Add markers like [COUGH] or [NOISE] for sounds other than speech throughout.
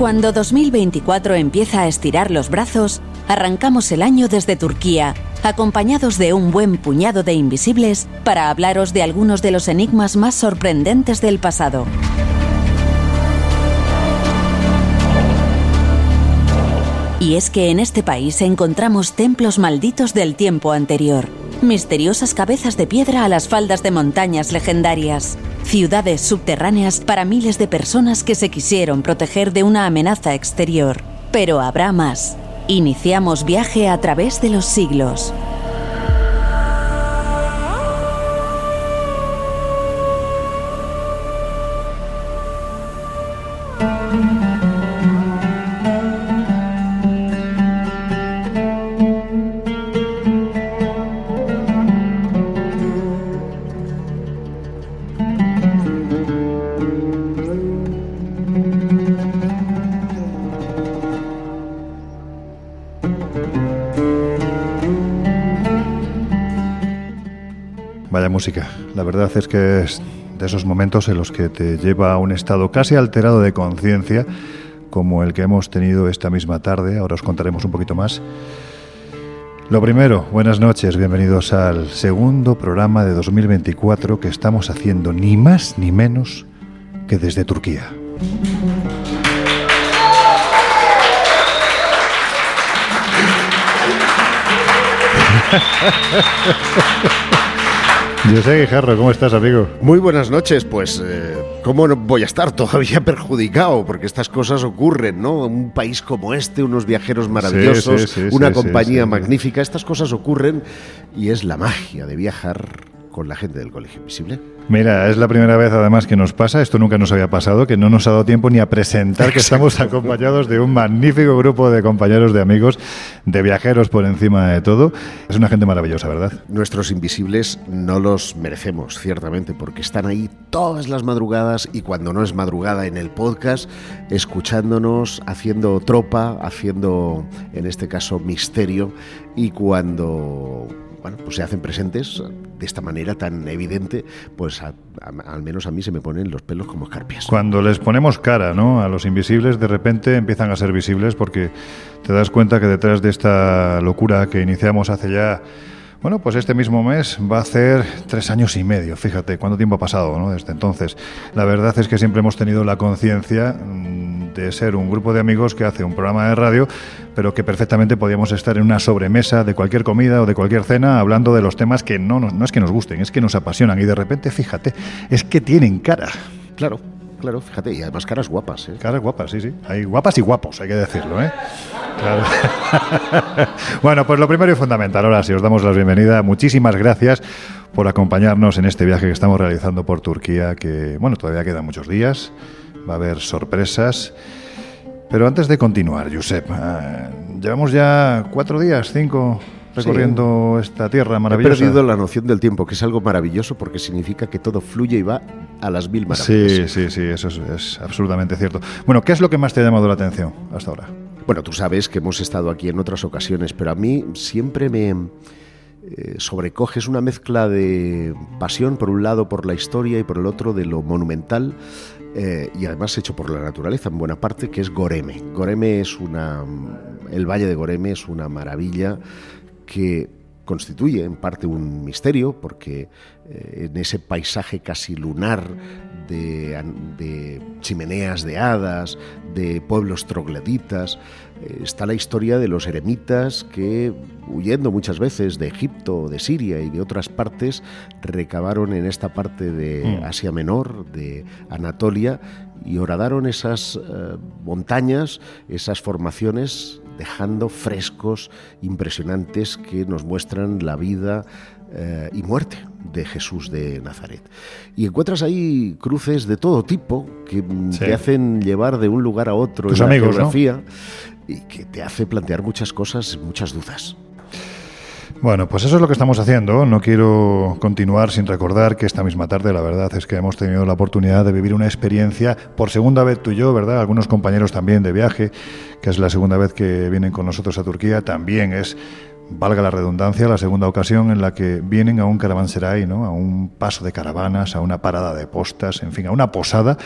Cuando 2024 empieza a estirar los brazos, arrancamos el año desde Turquía, acompañados de un buen puñado de invisibles para hablaros de algunos de los enigmas más sorprendentes del pasado. Y es que en este país encontramos templos malditos del tiempo anterior, misteriosas cabezas de piedra a las faldas de montañas legendarias, ciudades subterráneas para miles de personas que se quisieron proteger de una amenaza exterior. Pero habrá más. Iniciamos viaje a través de los siglos. La verdad es que es de esos momentos en los que te lleva a un estado casi alterado de conciencia, como el que hemos tenido esta misma tarde. Ahora os contaremos un poquito más. Lo primero, buenas noches, bienvenidos al segundo programa de 2024 que estamos haciendo ni más ni menos que desde Turquía. [LAUGHS] Yo sé, Guijarro, ¿cómo estás, amigo? Muy buenas noches, pues eh, ¿cómo no voy a estar todavía [LAUGHS] perjudicado? Porque estas cosas ocurren, ¿no? Un país como este, unos viajeros maravillosos, Sí, sí, sí, una compañía magnífica, estas cosas ocurren y es la magia de viajar con la gente del Colegio Invisible. Mira, es la primera vez además que nos pasa, esto nunca nos había pasado, que no nos ha dado tiempo ni a presentar que estamos acompañados de un magnífico grupo de compañeros, de amigos, de viajeros por encima de todo. Es una gente maravillosa, ¿verdad? Nuestros invisibles no los merecemos, ciertamente, porque están ahí todas las madrugadas y cuando no es madrugada en el podcast, escuchándonos, haciendo tropa, haciendo, en este caso, misterio, y cuando bueno, pues se hacen presentes de esta manera tan evidente, pues al menos a mí se me ponen los pelos como escarpias. Cuando les ponemos cara ¿no? a los invisibles, de repente empiezan a ser visibles porque te das cuenta que detrás de esta locura que iniciamos hace ya, bueno, pues este mismo mes va a hacer tres años y medio. Fíjate cuánto tiempo ha pasado ¿no? desde entonces. La verdad es que siempre hemos tenido la conciencia mm, de ser un grupo de amigos que hace un programa de radio, pero que perfectamente podíamos estar en una sobremesa de cualquier comida o de cualquier cena hablando de los temas que no, nos- no es que nos gusten, es que nos apasionan. Y de repente, fíjate, es que tienen cara. Claro, claro, fíjate, y además caras guapas, ¿eh? Caras guapas, sí, sí. Hay guapas y guapos, hay que decirlo, ¿eh? [LAUGHS] Bueno, pues lo primero y fundamental, ahora sí, os damos la bienvenida. Muchísimas gracias por acompañarnos en este viaje que estamos realizando por Turquía, que, bueno, todavía quedan muchos días, va a haber sorpresas. Pero antes de continuar, Josep, eh, llevamos ya cuatro días, cinco, recorriendo esta tierra He maravillosa. perdido la noción del tiempo, que es algo maravilloso porque significa que todo fluye y va a las mil maravillas. Sí, sí, sí, eso es, es absolutamente cierto. Bueno, ¿qué es lo que más te ha llamado la atención hasta ahora? Bueno, tú sabes que hemos estado aquí en otras ocasiones, pero a mí siempre me, eh, sobrecoge, es una mezcla de pasión por un lado por la historia y por el otro de lo monumental. Eh, y además hecho por la naturaleza en buena parte, que es Goreme. Goreme es una. El Valle de Goreme es una maravilla que constituye en parte un misterio, porque eh, en ese paisaje casi lunar de, chimeneas de hadas, de pueblos trogloditas, eh, está la historia de los eremitas que, huyendo muchas veces de Egipto, de Siria y de otras partes, recabaron en esta parte de mm. Asia Menor, de Anatolia, y horadaron esas eh, montañas, esas formaciones dejando frescos impresionantes que nos muestran la vida eh, y muerte de Jesús de Nazaret. Y encuentras ahí cruces de todo tipo que te hacen llevar de un lugar a otro en la geografía y que te hace plantear muchas cosas, muchas dudas. Bueno, pues eso es lo que estamos haciendo. No quiero continuar sin recordar que esta misma tarde, la verdad es que hemos tenido la oportunidad de vivir una experiencia por segunda vez tú y yo, ¿verdad? Algunos compañeros también de viaje, que es la segunda vez que vienen con nosotros a Turquía. También es, valga la redundancia, la segunda ocasión en la que vienen a un caravanserai, ¿no? A un paso de caravanas, a una parada de postas, en fin, a una posada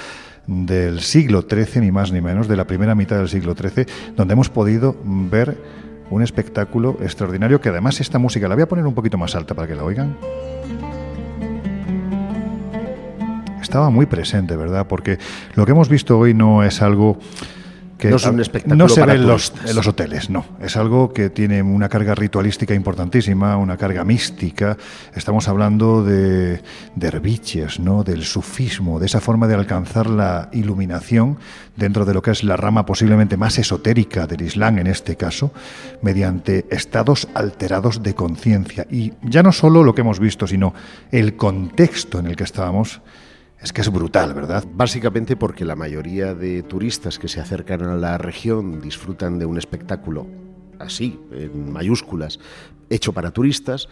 del siglo XIII, ni más ni menos, de la primera mitad del siglo XIII, donde hemos podido ver un espectáculo extraordinario que además esta música la voy a poner un poquito más alta para que la oigan. Estaba muy presente, ¿verdad? Porque lo que hemos visto hoy no es algo no es un espectáculo se ve en los, los, hoteles, no. Es algo que tiene una carga ritualística importantísima, una carga mística. Estamos hablando de derviches, ¿no? del sufismo, de esa forma de alcanzar la iluminación dentro de lo que es la rama posiblemente más esotérica del Islam en este caso, mediante estados alterados de conciencia. Y ya no solo lo que hemos visto, sino el contexto en el que estábamos es que es brutal, ¿verdad? Básicamente porque la mayoría de turistas que se acercan a la región disfrutan de un espectáculo así, en mayúsculas, hecho para turistas,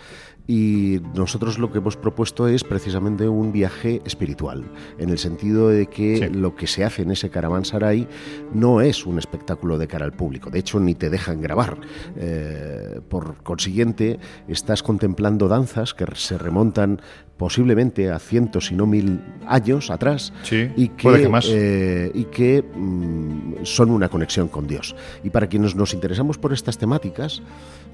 y nosotros lo que hemos propuesto es precisamente un viaje espiritual, en el sentido de que lo que se hace en ese caravansaray no es un espectáculo de cara al público, de hecho ni te dejan grabar. Eh, por consiguiente, estás contemplando danzas que se remontan posiblemente a cientos, si no mil años atrás, y que, eh, y que mm, son una conexión con Dios. Y para quienes nos interesamos por estas temáticas,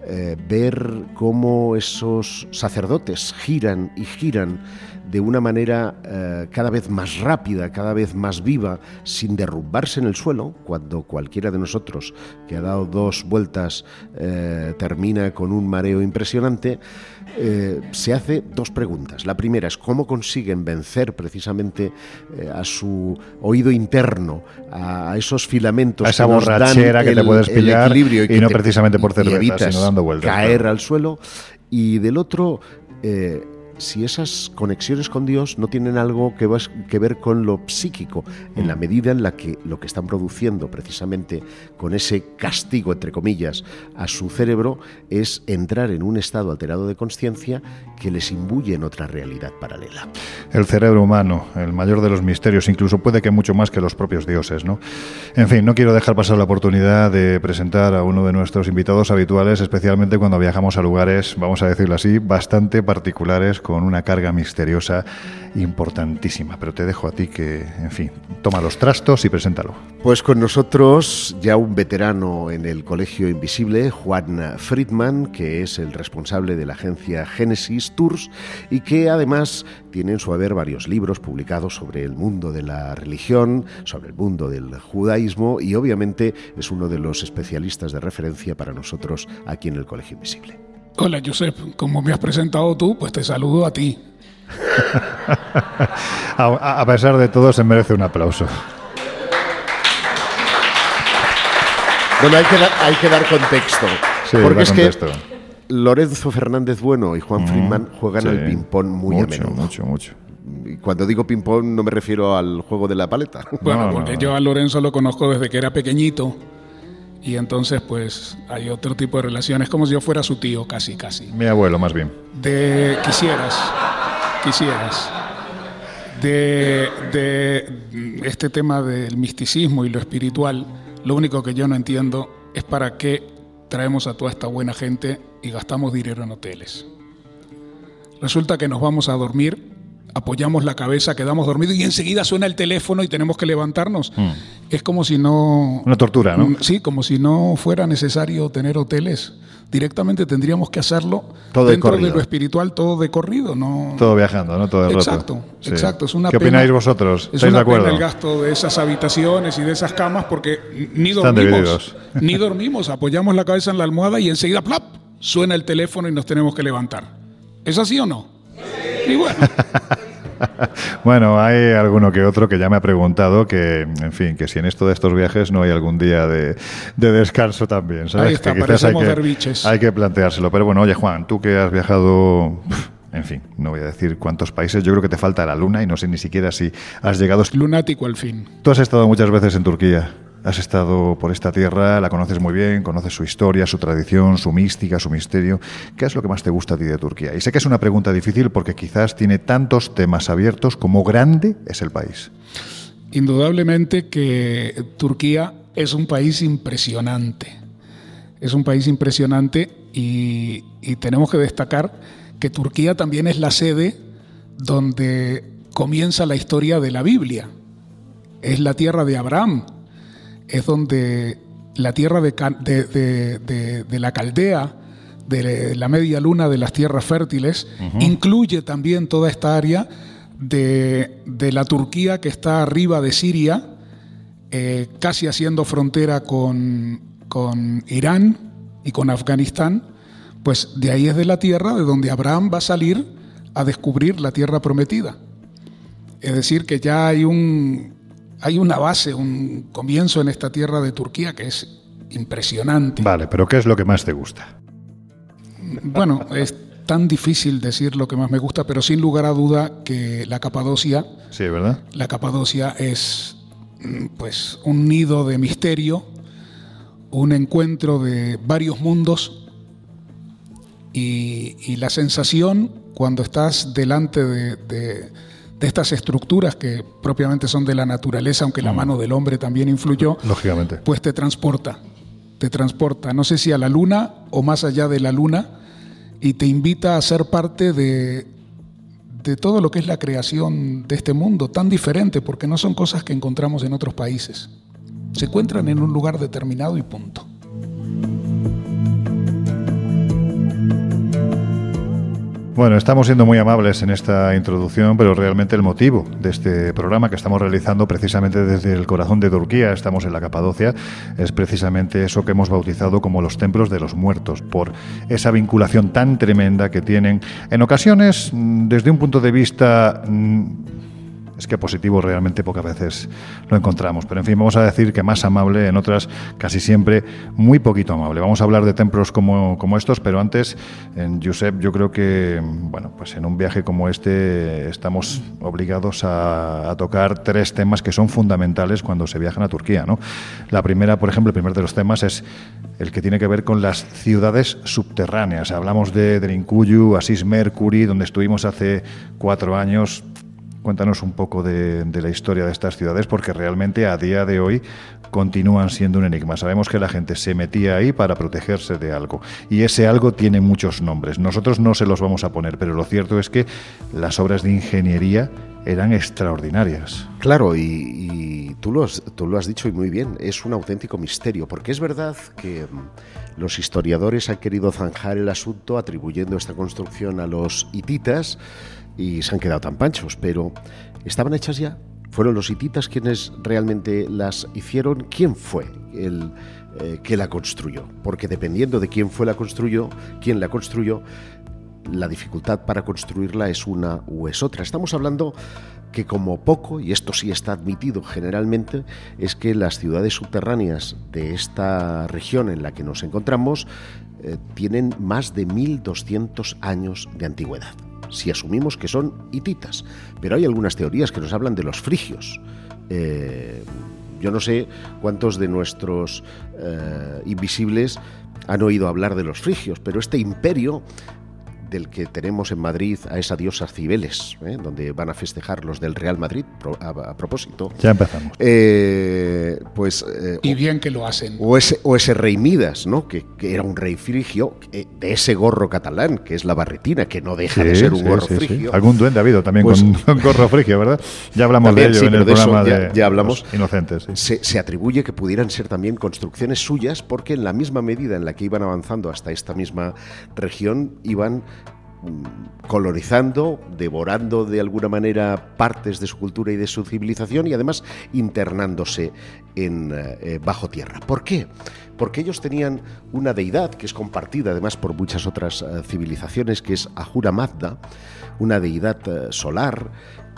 eh, ver cómo esos sacerdotes giran y giran de una manera eh, cada vez más rápida, cada vez más viva, sin derrumbarse en el suelo, cuando cualquiera de nosotros que ha dado dos vueltas termina con un mareo impresionante, se hace dos preguntas. La primera es cómo consiguen vencer precisamente a su oído interno, a, esos filamentos a esa que borrachera que te puedes pillar y, no precisamente por cerveza, sino dando vueltas. Caer al suelo y del otro eh, si esas conexiones con Dios no tienen algo que, que ver con lo psíquico, en la mm. medida en la que lo que están produciendo precisamente con ese castigo, entre comillas, a su cerebro es entrar en un estado alterado de conciencia que les imbuye en otra realidad paralela. El cerebro humano, el mayor de los misterios, incluso puede que mucho más que los propios dioses, ¿no? En fin, no quiero dejar pasar la oportunidad de presentar a uno de nuestros invitados habituales, especialmente cuando viajamos a lugares, vamos a decirlo así, bastante particulares con una carga misteriosa importantísima. Pero te dejo a ti que, en fin, toma los trastos y preséntalo. Pues con nosotros ya un veterano en el Colegio Invisible, Juan Friedman, que es el responsable de la agencia Genesis Tours y que además tiene en su haber varios libros publicados sobre el mundo de la religión, sobre el mundo del judaísmo y obviamente es uno de los especialistas de referencia para nosotros aquí en el Colegio Invisible. Hola, Josep. Como me has presentado tú, pues te saludo a ti. [LAUGHS] a, pesar de todo, se merece un aplauso. Bueno, hay que, dar, hay que dar contexto. porque es que Lorenzo Fernández Bueno y Juan mm, Friedman juegan al ping-pong muy mucho, a menudo. Mucho, mucho. Y cuando digo ping-pong no me refiero al juego de la paleta. Bueno, porque yo a Lorenzo lo conozco desde que era pequeñito y entonces pues hay otro tipo de relaciones, como si yo fuera su tío, casi, casi. Mi abuelo, más bien. De quisieras, quisieras. De, de este tema del misticismo y lo espiritual, lo único que yo no entiendo es para qué traemos a toda esta buena gente y gastamos dinero en hoteles. Resulta que nos vamos a dormir, apoyamos la cabeza, quedamos dormidos y enseguida suena el teléfono y tenemos que levantarnos. Mm. Es como si no... Una tortura, ¿no? Sí, como si no fuera necesario tener hoteles. Directamente tendríamos que hacerlo Todo de dentro de, lo espiritual, todo de corrido, no... Todo viajando, ¿no? Todo el rato. Exacto, Sí. exacto. Es una ¿Qué pena- opináis vosotros? Es ¿Estáis de una pena acuerdo? el gasto de esas habitaciones y de esas camas porque ni dormimos. [LAUGHS] Ni dormimos. Apoyamos la cabeza en la almohada y enseguida ¡plap! suena el teléfono y nos tenemos que levantar. ¿Es así o no? Y bueno, [LAUGHS] Bueno, hay alguno que otro que ya me ha preguntado que, en fin, que si en esto de estos viajes no hay algún día de, de descanso también, ¿sabes? Ahí está, que quizás hay que, hay que planteárselo. Pero bueno, oye Juan, tú que has viajado, en fin, no voy a decir cuántos países, yo creo que te falta la luna y no sé ni siquiera si has llegado... lunático al fin. Tú has estado muchas veces en Turquía. Has estado por esta tierra, la conoces muy bien, conoces su historia, su tradición, su mística, su misterio. ¿Qué es lo que más te gusta a ti de Turquía? Y sé que es una pregunta difícil porque quizás tiene tantos temas abiertos como grande es el país. Indudablemente que Turquía es un país impresionante. Es un país impresionante y, y tenemos que destacar que Turquía también es la sede donde comienza la historia de la Biblia. Es la tierra de Abraham. Es donde la tierra de, Ca- de- de- de- de la Caldea, de la media luna de las tierras fértiles, incluye también toda esta área de, de la Turquía que está arriba de Siria, eh, casi haciendo frontera con, con Irán y con Afganistán, pues de ahí es de la tierra de donde Abraham va a salir a descubrir la tierra prometida. Es decir, que ya hay, un, hay una base, un comienzo en esta tierra de Turquía que es impresionante. Vale, pero ¿qué es lo que más te gusta? Bueno, es tan difícil decir lo que más me gusta, pero sin lugar a duda que la Capadocia Sí, ¿verdad? La Capadocia es mm, pues un nido de misterio, un encuentro de varios mundos y, y la sensación cuando estás delante de, de- de estas estructuras que propiamente son de la naturaleza, aunque la mano del hombre también influyó, Lógicamente. pues te transporta, te transporta, no sé si a la luna o más allá de la luna, y te invita a ser parte de, de todo lo que es la creación de este mundo, tan diferente, porque no son cosas que encontramos en otros países. Se encuentran en un lugar determinado y punto. Bueno, estamos siendo muy amables en esta introducción, pero realmente el motivo de este programa que estamos realizando precisamente desde el corazón de Turquía, estamos en la Capadocia, es precisamente eso que hemos bautizado como los templos de los muertos, por esa vinculación tan tremenda que tienen, en ocasiones, mm, desde un punto de vista... es que positivo realmente pocas veces lo encontramos. Pero en fin, vamos a decir que más amable, en otras casi siempre muy poquito amable. Vamos a hablar de templos como, como estos, pero antes, en Josep, yo creo que, bueno, pues en un viaje como este estamos obligados a, a tocar tres temas que son fundamentales cuando se viajan a Turquía. ¿no? La primera, por ejemplo, el primer de los temas es el que tiene que ver con las ciudades subterráneas. Hablamos de Drinkuyu, Asís Mercury, donde estuvimos hace cuatro años. Cuéntanos un poco de, de, la historia de estas ciudades, porque realmente a día de hoy continúan siendo un enigma. Sabemos que la gente se metía ahí para protegerse de algo, y ese algo tiene muchos nombres. Nosotros no se los vamos a poner, pero lo cierto es que las obras de ingeniería eran extraordinarias. Claro, y, y tú, lo has, tú lo has dicho y muy bien, es un auténtico misterio, porque es verdad que mm, los historiadores han querido zanjar el asunto atribuyendo esta construcción a los hititas, y se han quedado tan panchos, pero ¿estaban hechas ya? ¿Fueron los hititas quienes realmente las hicieron? ¿Quién fue el eh, que la construyó? Porque dependiendo de quién fue la construyó, quién la construyó, la dificultad para construirla es una u es otra. Estamos hablando que como poco, y esto sí está admitido generalmente, es que las ciudades subterráneas de esta región en la que nos encontramos eh, tienen más de 1200 años de antigüedad si asumimos que son hititas. Pero hay algunas teorías que nos hablan de los frigios. Eh, yo no sé cuántos de nuestros eh, invisibles han oído hablar de los frigios, pero este imperio del que tenemos en Madrid a esa diosa Cibeles, ¿eh? donde van a festejar los del Real Madrid, a, propósito. Ya empezamos. Eh, pues, eh, y bien que lo hacen. O ese, o ese rey Midas, ¿no? Que, era un rey frigio, de ese gorro catalán, que es la barretina, que no deja de ser un gorro frigio. Algún duende ha habido también pues con, gorro frigio, ¿verdad? Ya hablamos de ello en el programa de, ya, hablamos. inocentes. Se, se atribuye que pudieran ser también construcciones suyas, porque en la misma medida en la que iban avanzando hasta esta misma región, iban Mm, colonizando, devorando de alguna manera partes de su cultura y de su civilización y además internándose en eh, bajo tierra. ¿Por qué? Porque ellos tenían una deidad que es compartida además por muchas otras eh, civilizaciones, que es Ahura Mazda, una deidad eh, solar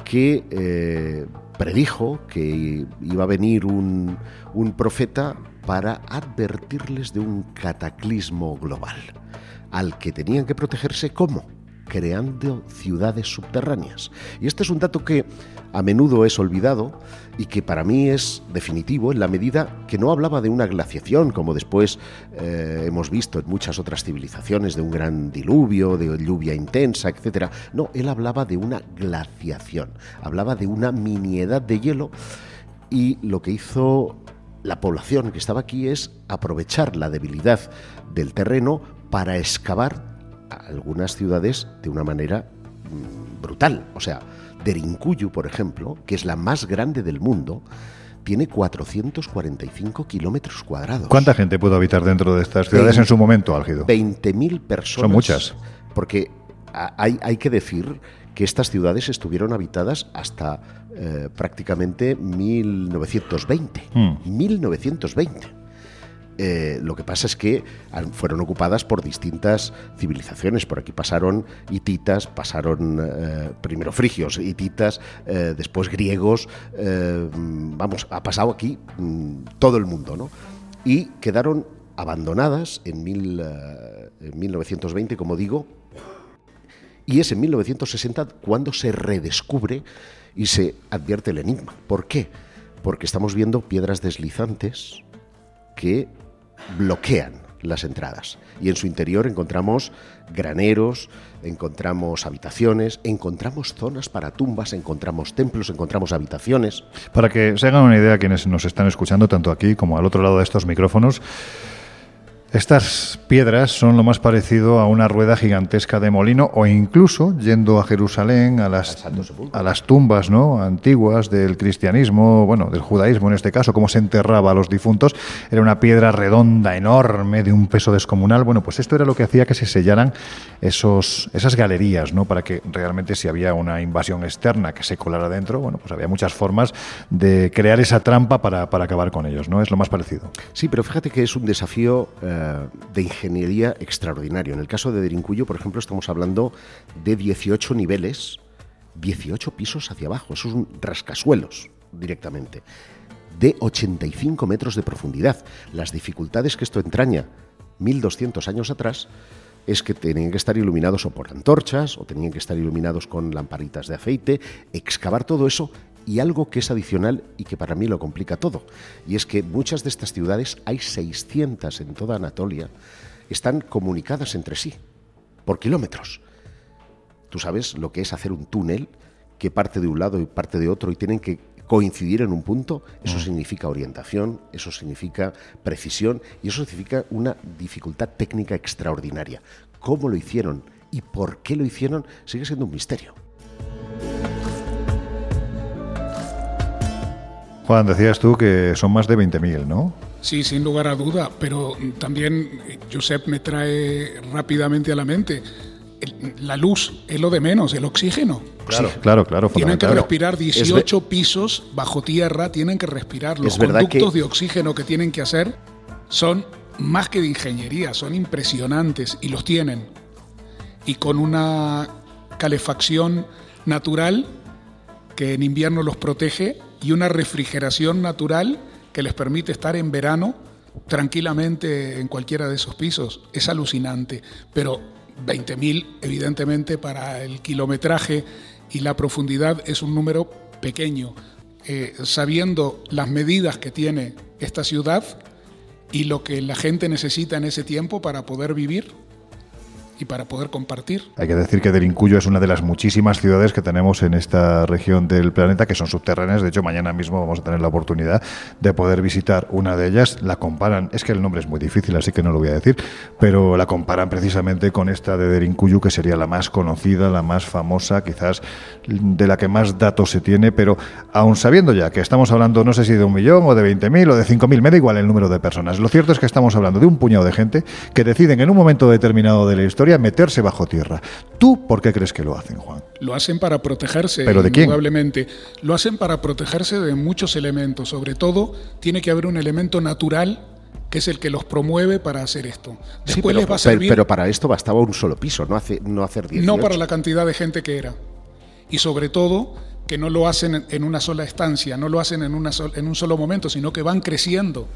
que predijo que iba a venir un, un profeta para advertirles de un cataclismo global al que tenían que protegerse ¿cómo? creando ciudades subterráneas. Y este es un dato que a menudo es olvidado y que para mí es definitivo en la medida que no hablaba de una glaciación, como después eh, hemos visto en muchas otras civilizaciones, de un gran diluvio, de lluvia intensa, etc. No, él hablaba de una glaciación, hablaba de una miniedad de hielo y lo que hizo la población que estaba aquí es aprovechar la debilidad del terreno para excavar algunas ciudades de una manera mm, brutal. O sea, Derinkuyu, por ejemplo, que es la más grande del mundo, tiene 445 kilómetros cuadrados. ¿Cuánta gente pudo habitar dentro de estas ciudades en su momento álgido? 20.000 personas. Son muchas. Porque hay, hay, que decir que estas ciudades estuvieron habitadas hasta eh, prácticamente 1920. 1920. Eh, lo que pasa es que fueron ocupadas por distintas civilizaciones. Por aquí pasaron hititas, pasaron eh, primero frigios, hititas, eh, después griegos. vamos, ha pasado aquí mm, todo el mundo, ¿no? Y quedaron abandonadas en, en 1920, como digo, y es en 1960 cuando se redescubre y se advierte el enigma. ¿Por qué? Porque estamos viendo piedras deslizantes que bloquean las entradas. Y en su interior encontramos graneros, encontramos habitaciones, encontramos zonas para tumbas, encontramos templos, encontramos habitaciones. Para que se hagan una idea quienes nos están escuchando, tanto aquí como al otro lado de estos micrófonos, estas piedras son lo más parecido a una rueda gigantesca de molino o incluso, yendo a Jerusalén, a las, a las tumbas ¿no? antiguas del cristianismo, bueno, del judaísmo en este caso, cómo se enterraba a los difuntos, era una piedra redonda, enorme, de un peso descomunal. Bueno, pues esto era lo que hacía que se sellaran esos, esas galerías, ¿no? para que realmente si había una invasión externa que se colara dentro, bueno, pues había muchas formas de crear esa trampa para, para acabar con ellos, ¿no? Es lo más parecido. Sí, pero fíjate que es un desafío... Eh, de ingeniería extraordinario. En el caso de Derincuyo, por ejemplo, estamos hablando de 18 niveles, 18 pisos hacia abajo, eso es rascasuelos directamente, de 85 metros de profundidad. Las dificultades que esto entraña 1200 años atrás es que tenían que estar iluminados o por antorchas o tenían que estar iluminados con lamparitas de aceite, excavar todo eso y algo que es adicional y que para mí lo complica todo, y es que muchas de estas ciudades, hay 600 en toda Anatolia, están comunicadas entre sí, por kilómetros. Tú sabes lo que es hacer un túnel que parte de un lado y parte de otro y tienen que coincidir en un punto, eso mm. significa orientación, eso significa precisión y eso significa una dificultad técnica extraordinaria. ¿Cómo lo hicieron y por qué lo hicieron sigue siendo un misterio. Juan, decías tú que son más de 20.000, ¿no? Sí, sin lugar a duda, pero también Josep me trae rápidamente a la mente la luz es lo de menos, el oxígeno. Claro, claro, claro. Tienen que respirar 18 pisos bajo tierra, tienen que respirar. Los conductos de oxígeno que tienen que hacer son más que de ingeniería, son impresionantes y los tienen. Y con una calefacción natural que en invierno los protege y una refrigeración natural que les permite estar en verano tranquilamente en cualquiera de esos pisos. Es alucinante, pero 20.000 evidentemente para el kilometraje y la profundidad es un número pequeño. Eh, sabiendo las medidas que tiene esta ciudad y lo que la gente necesita en ese tiempo para poder vivir, y para poder compartir. Hay que decir que Derincuyo es una de las muchísimas ciudades que tenemos en esta región del planeta que son subterráneas. De hecho, mañana mismo vamos a tener la oportunidad de poder visitar una de ellas. La comparan, es que el nombre es muy difícil, así que no lo voy a decir, pero la comparan precisamente con esta de Derincuyo, que sería la más conocida, la más famosa, quizás de la que más datos se tiene, pero aún sabiendo ya que estamos hablando, no sé si de un millón o de 20.000 o de 5.000, me da igual el número de personas. Lo cierto es que estamos hablando de un puñado de gente que deciden en un momento determinado de la historia meterse bajo tierra. ¿Tú por qué crees que lo hacen, Juan? Lo hacen para protegerse, ¿Pero de quién? Lo hacen para protegerse de muchos elementos. Sobre todo, tiene que haber un elemento natural que es el que los promueve para hacer esto. Después pero, les va a servir, pero, para esto bastaba un solo piso, no, hace, no hacer 18. No para la cantidad de gente que era. Y sobre todo, que no lo hacen en una sola estancia, no lo hacen en, una en un solo momento, sino que van creciendo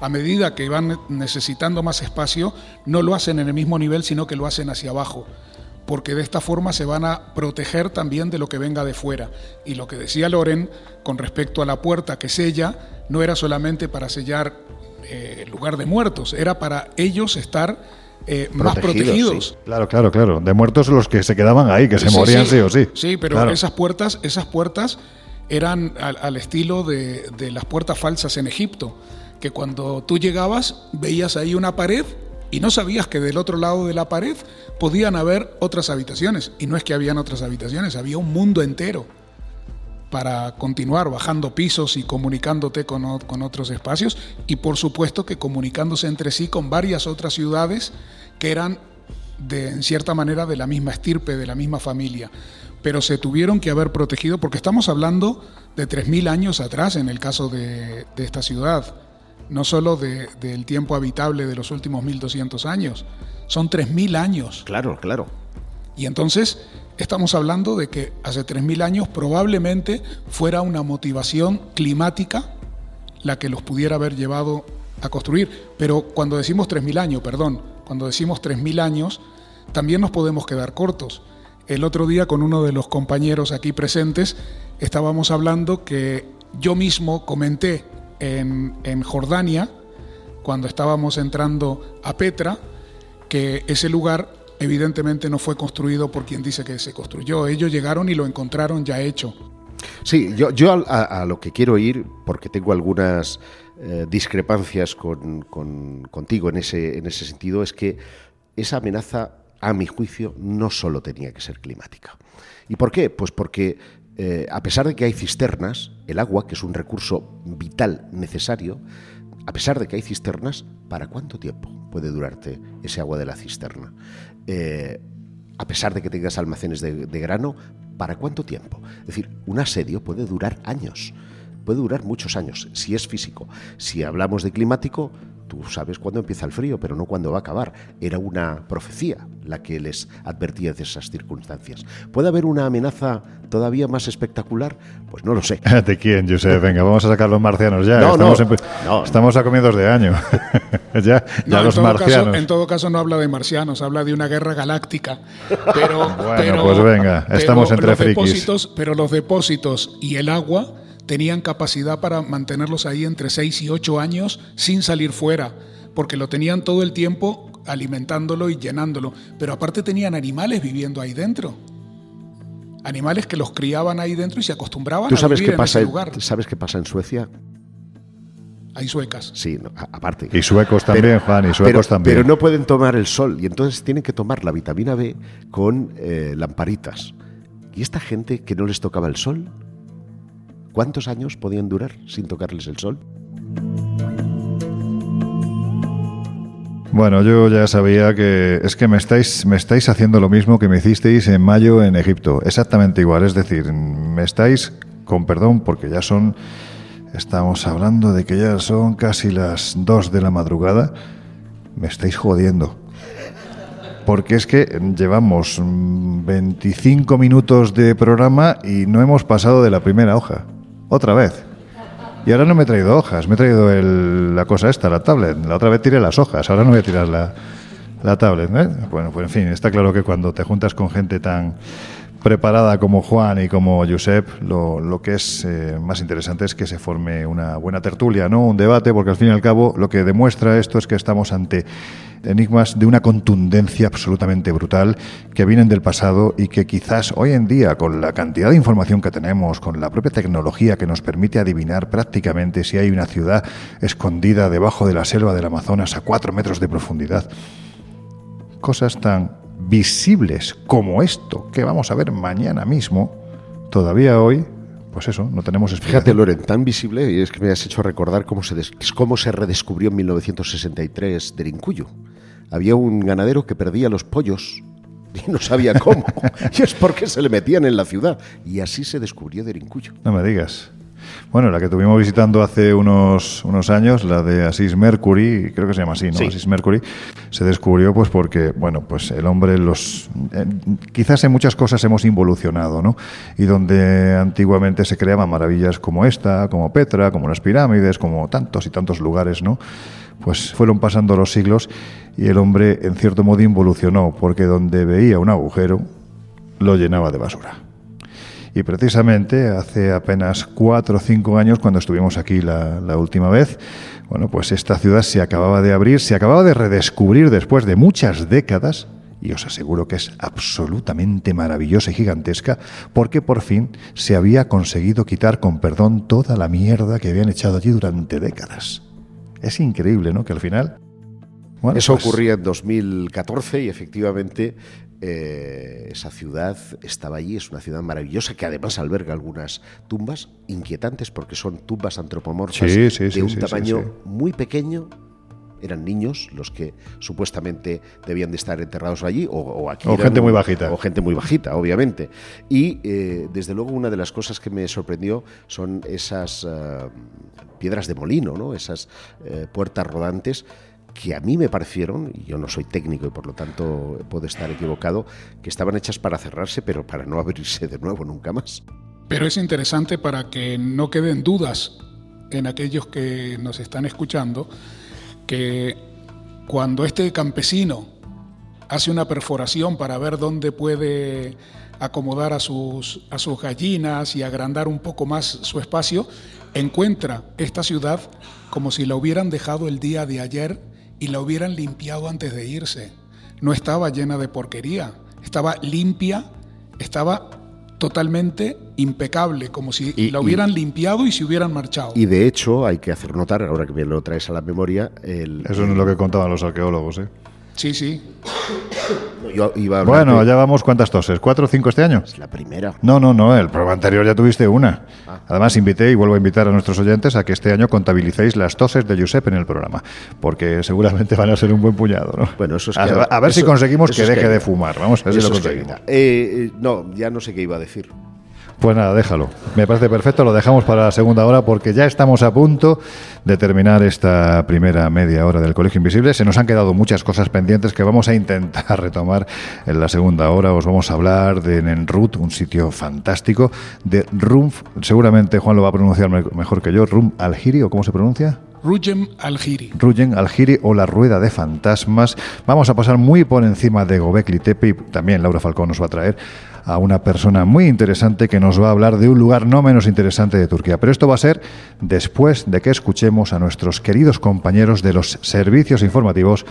a medida que van necesitando más espacio, no lo hacen en el mismo nivel, sino que lo hacen hacia abajo porque de esta forma se van a proteger también de lo que venga de fuera. Y lo que decía Loren con respecto a la puerta que sella, no era solamente para sellar eh, el lugar de muertos, era para ellos estar eh, más protegidos. Claro, claro, claro. De muertos los que se quedaban ahí, que se morían sí, o sí. Sí, pero esas puertas, esas puertas eran al, estilo de, de las puertas falsas en Egipto que cuando tú llegabas veías ahí una pared y no sabías que del otro lado de la pared podían haber otras habitaciones. Y no es que habían otras habitaciones, había un mundo entero para continuar bajando pisos y comunicándote con, con, otros espacios y por supuesto que comunicándose entre sí con varias otras ciudades que eran de, en cierta manera de la misma estirpe, de la misma familia. Pero se tuvieron que haber protegido porque estamos hablando de 3.000 años atrás en el caso de, de esta ciudad no solo del tiempo habitable de los últimos 1200 años, son 3000 años. Claro, claro. Y entonces estamos hablando de que hace 3000 años probablemente fuera una motivación climática la que los pudiera haber llevado a construir. Pero cuando decimos 3000 años, perdón, cuando decimos 3000 años, también nos podemos quedar cortos. El otro día con uno de los compañeros aquí presentes estábamos hablando que yo mismo comenté en, Jordania, cuando estábamos entrando a Petra, que ese lugar evidentemente no fue construido por quien dice que se construyó. Ellos llegaron y lo encontraron ya hecho. Sí, yo, a, lo que quiero ir, porque tengo algunas eh, discrepancias con, contigo en ese, en ese sentido, es que esa amenaza, a mi juicio, no solo tenía que ser climática. ¿Y por qué? Pues porque eh, a pesar de que hay cisternas, el agua, que es un recurso vital necesario, a pesar de que hay cisternas, ¿para cuánto tiempo puede durarte ese agua de la cisterna? Eh, a pesar de que tengas almacenes de, de grano, ¿para cuánto tiempo? Es decir, un asedio puede durar años, puede durar muchos años, si es físico. Si hablamos de climático, Tú sabes cuándo empieza el frío, pero no cuándo va a acabar. Era una profecía la que les advertía de esas circunstancias. ¿Puede haber una amenaza todavía más espectacular? Pues no lo sé. [LAUGHS] ¿De quién, Josep? Venga, vamos a sacar los marcianos ya. No, estamos, no, estamos a comienzos de año. [LAUGHS] ya ya los marcianos. en todo caso no habla de marcianos, habla de una guerra galáctica. Pero, [LAUGHS] bueno, pues venga, estamos entre frikis. pero los depósitos y el agua tenían capacidad para mantenerlos ahí entre 6 y 8 años sin salir fuera, porque lo tenían todo el tiempo alimentándolo y llenándolo, pero aparte tenían animales viviendo ahí dentro. Animales que los criaban ahí dentro y se acostumbraban ¿Tú sabes a vivir qué pasa, en ese lugar. ¿Sabes qué pasa en Suecia? Hay suecas. Sí, aparte. Y suecos también, Juan, y suecos también. Pero no pueden tomar el sol y entonces tienen que tomar la vitamina B con eh, lamparitas. ¿Y esta gente que no les tocaba el sol? ¿Cuántos años podían durar sin tocarles el sol? Bueno, yo ya sabía que es que me estáis, me estáis haciendo lo mismo que me hicisteis en mayo en Egipto, exactamente igual, es decir, me estáis, con perdón, porque ya son, estamos hablando de que ya son casi las dos de la madrugada, me estáis jodiendo. Porque es que llevamos 25 minutos de programa y no hemos pasado de la primera hoja. Otra vez. Y ahora no me he traído hojas, me he traído la cosa esta, la tablet. La otra vez tiré las hojas, ahora no voy a tirar la, tablet. ¿eh? Bueno, pues en fin, está claro que cuando te juntas con gente tan preparada como Juan y como Josep, lo, que es eh, más interesante es que se forme una buena tertulia, ¿no? Un debate, porque al fin y al cabo lo que demuestra esto es que estamos ante enigmas de una contundencia absolutamente brutal que vienen del pasado y que quizás hoy en día, con la cantidad de información que tenemos, con la propia tecnología que nos permite adivinar prácticamente si hay una ciudad escondida debajo de la selva del Amazonas a cuatro metros de profundidad, cosas tan visibles como esto que vamos a ver mañana mismo, todavía hoy, pues eso, no tenemos explicación. Fíjate, Loren, tan visible, y es que me has hecho recordar cómo se, cómo se redescubrió en 1963 Derincuyo. Había un ganadero que perdía los pollos [LAUGHS] y no sabía cómo. [LAUGHS] y es porque se le metían en la ciudad. Y así se descubrió Derincuyo. No me digas. Bueno, la que tuvimos visitando hace unos, unos años, la de Asís Mercury, creo que se llama así, ¿no? Asís Mercury, se descubrió pues porque, bueno, pues el hombre los... Eh, quizás en muchas cosas hemos involucionado, ¿no? Y donde antiguamente se creaban maravillas como esta, como Petra, como las pirámides, como tantos y tantos lugares, ¿no? Pues fueron pasando los siglos y el hombre en cierto modo involucionó, porque donde veía un agujero, lo llenaba de basura. Y precisamente hace apenas cuatro o cinco años, cuando estuvimos aquí la, última vez, bueno, pues esta ciudad se acababa de abrir, se acababa de redescubrir después de muchas décadas, y os aseguro que es absolutamente maravillosa y gigantesca, porque por fin se había conseguido quitar con perdón toda la mierda que habían echado allí durante décadas. Es increíble, ¿no? Que al final... Eso pues ocurría en 2014 y efectivamente eh, esa ciudad estaba allí, es una ciudad maravillosa que además alberga algunas tumbas inquietantes porque son tumbas antropomorfas de un tamaño muy pequeño. Eran niños los que supuestamente debían de estar enterrados allí o, aquí. O gente muy bajita. O gente muy bajita, obviamente. Y eh, desde luego una de las cosas que me sorprendió son esas eh, piedras de molino, ¿no? esas puertas rodantes que a mí me parecieron, y yo no soy técnico y por lo tanto puedo estar equivocado, que estaban hechas para cerrarse pero para no [LAUGHS] abrirse de nuevo nunca más. Pero es interesante para que no queden dudas en aquellos que nos están escuchando, que cuando este campesino hace una perforación para ver dónde puede acomodar a sus, a sus gallinas y agrandar un poco más su espacio, encuentra esta ciudad como si la hubieran dejado el día de ayer y la hubieran limpiado antes de irse. No estaba llena de porquería, estaba limpia, estaba totalmente impecable, como si la hubieran limpiado y se hubieran marchado. Y de hecho, hay que hacer notar, ahora que me lo traes a la memoria, el, Eso no es lo que contaban los arqueólogos, ¿eh? Sí, sí. bueno, ya vamos cuántas toses, ¿cuatro o cinco este año? Es la primera. No, no, no, el programa anterior ya tuviste una. Ah. Además, invité y vuelvo a invitar a nuestros oyentes a que este año contabilicéis las toses de Josep en el programa, porque seguramente van a ser un buen puñado, ¿no? Bueno, eso es a, ver si conseguimos que deje de fumar, vamos a ver si lo conseguimos. Eh, eh, no, ya no sé qué iba a decir. Pues nada, déjalo. Me parece perfecto, lo dejamos para la segunda hora porque ya estamos a punto de terminar esta primera media hora del Colegio Invisible. Se nos han quedado muchas cosas pendientes que vamos a intentar [LAUGHS] retomar en la segunda hora. Os vamos a hablar de Nenrut, un sitio fantástico, de Rumf, seguramente Juan lo va a pronunciar mejor que yo, Rum Algiri, ¿o cómo se pronuncia? Ruyen Algiri. Ruyen Algiri o La Rueda de Fantasmas. Vamos a pasar muy por encima de Gobekli Tepe también Laura Falcón nos va a traer a una persona muy interesante que nos va a hablar de un lugar no menos interesante de Turquía. Pero esto va a ser después de que escuchemos a nuestros queridos compañeros de los servicios informativos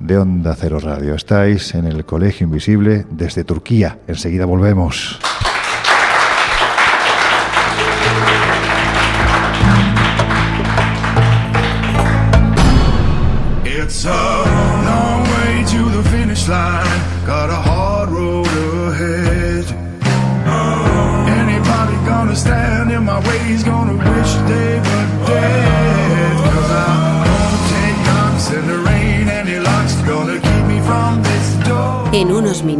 de Onda Cero Radio. Estáis en el Colegio Invisible desde Turquía. Enseguida volvemos.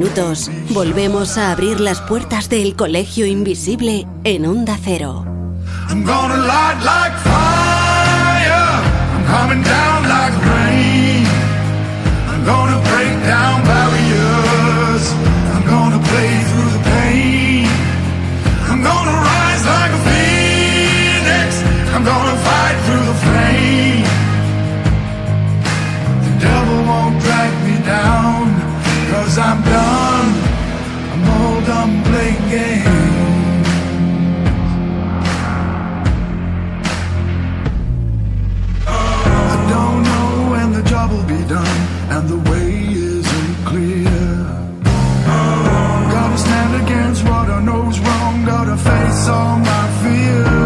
Minutos volvemos a abrir las puertas del colegio invisible en Onda Cero. I'm gonna light like fire. I'm coming down like rain. I'm gonna break down barriers. cause I'm done I'm old. I'm playing games. I don't know when the job will be done And the way isn't clear. Gotta stand against what I know's wrong Gotta face all my fears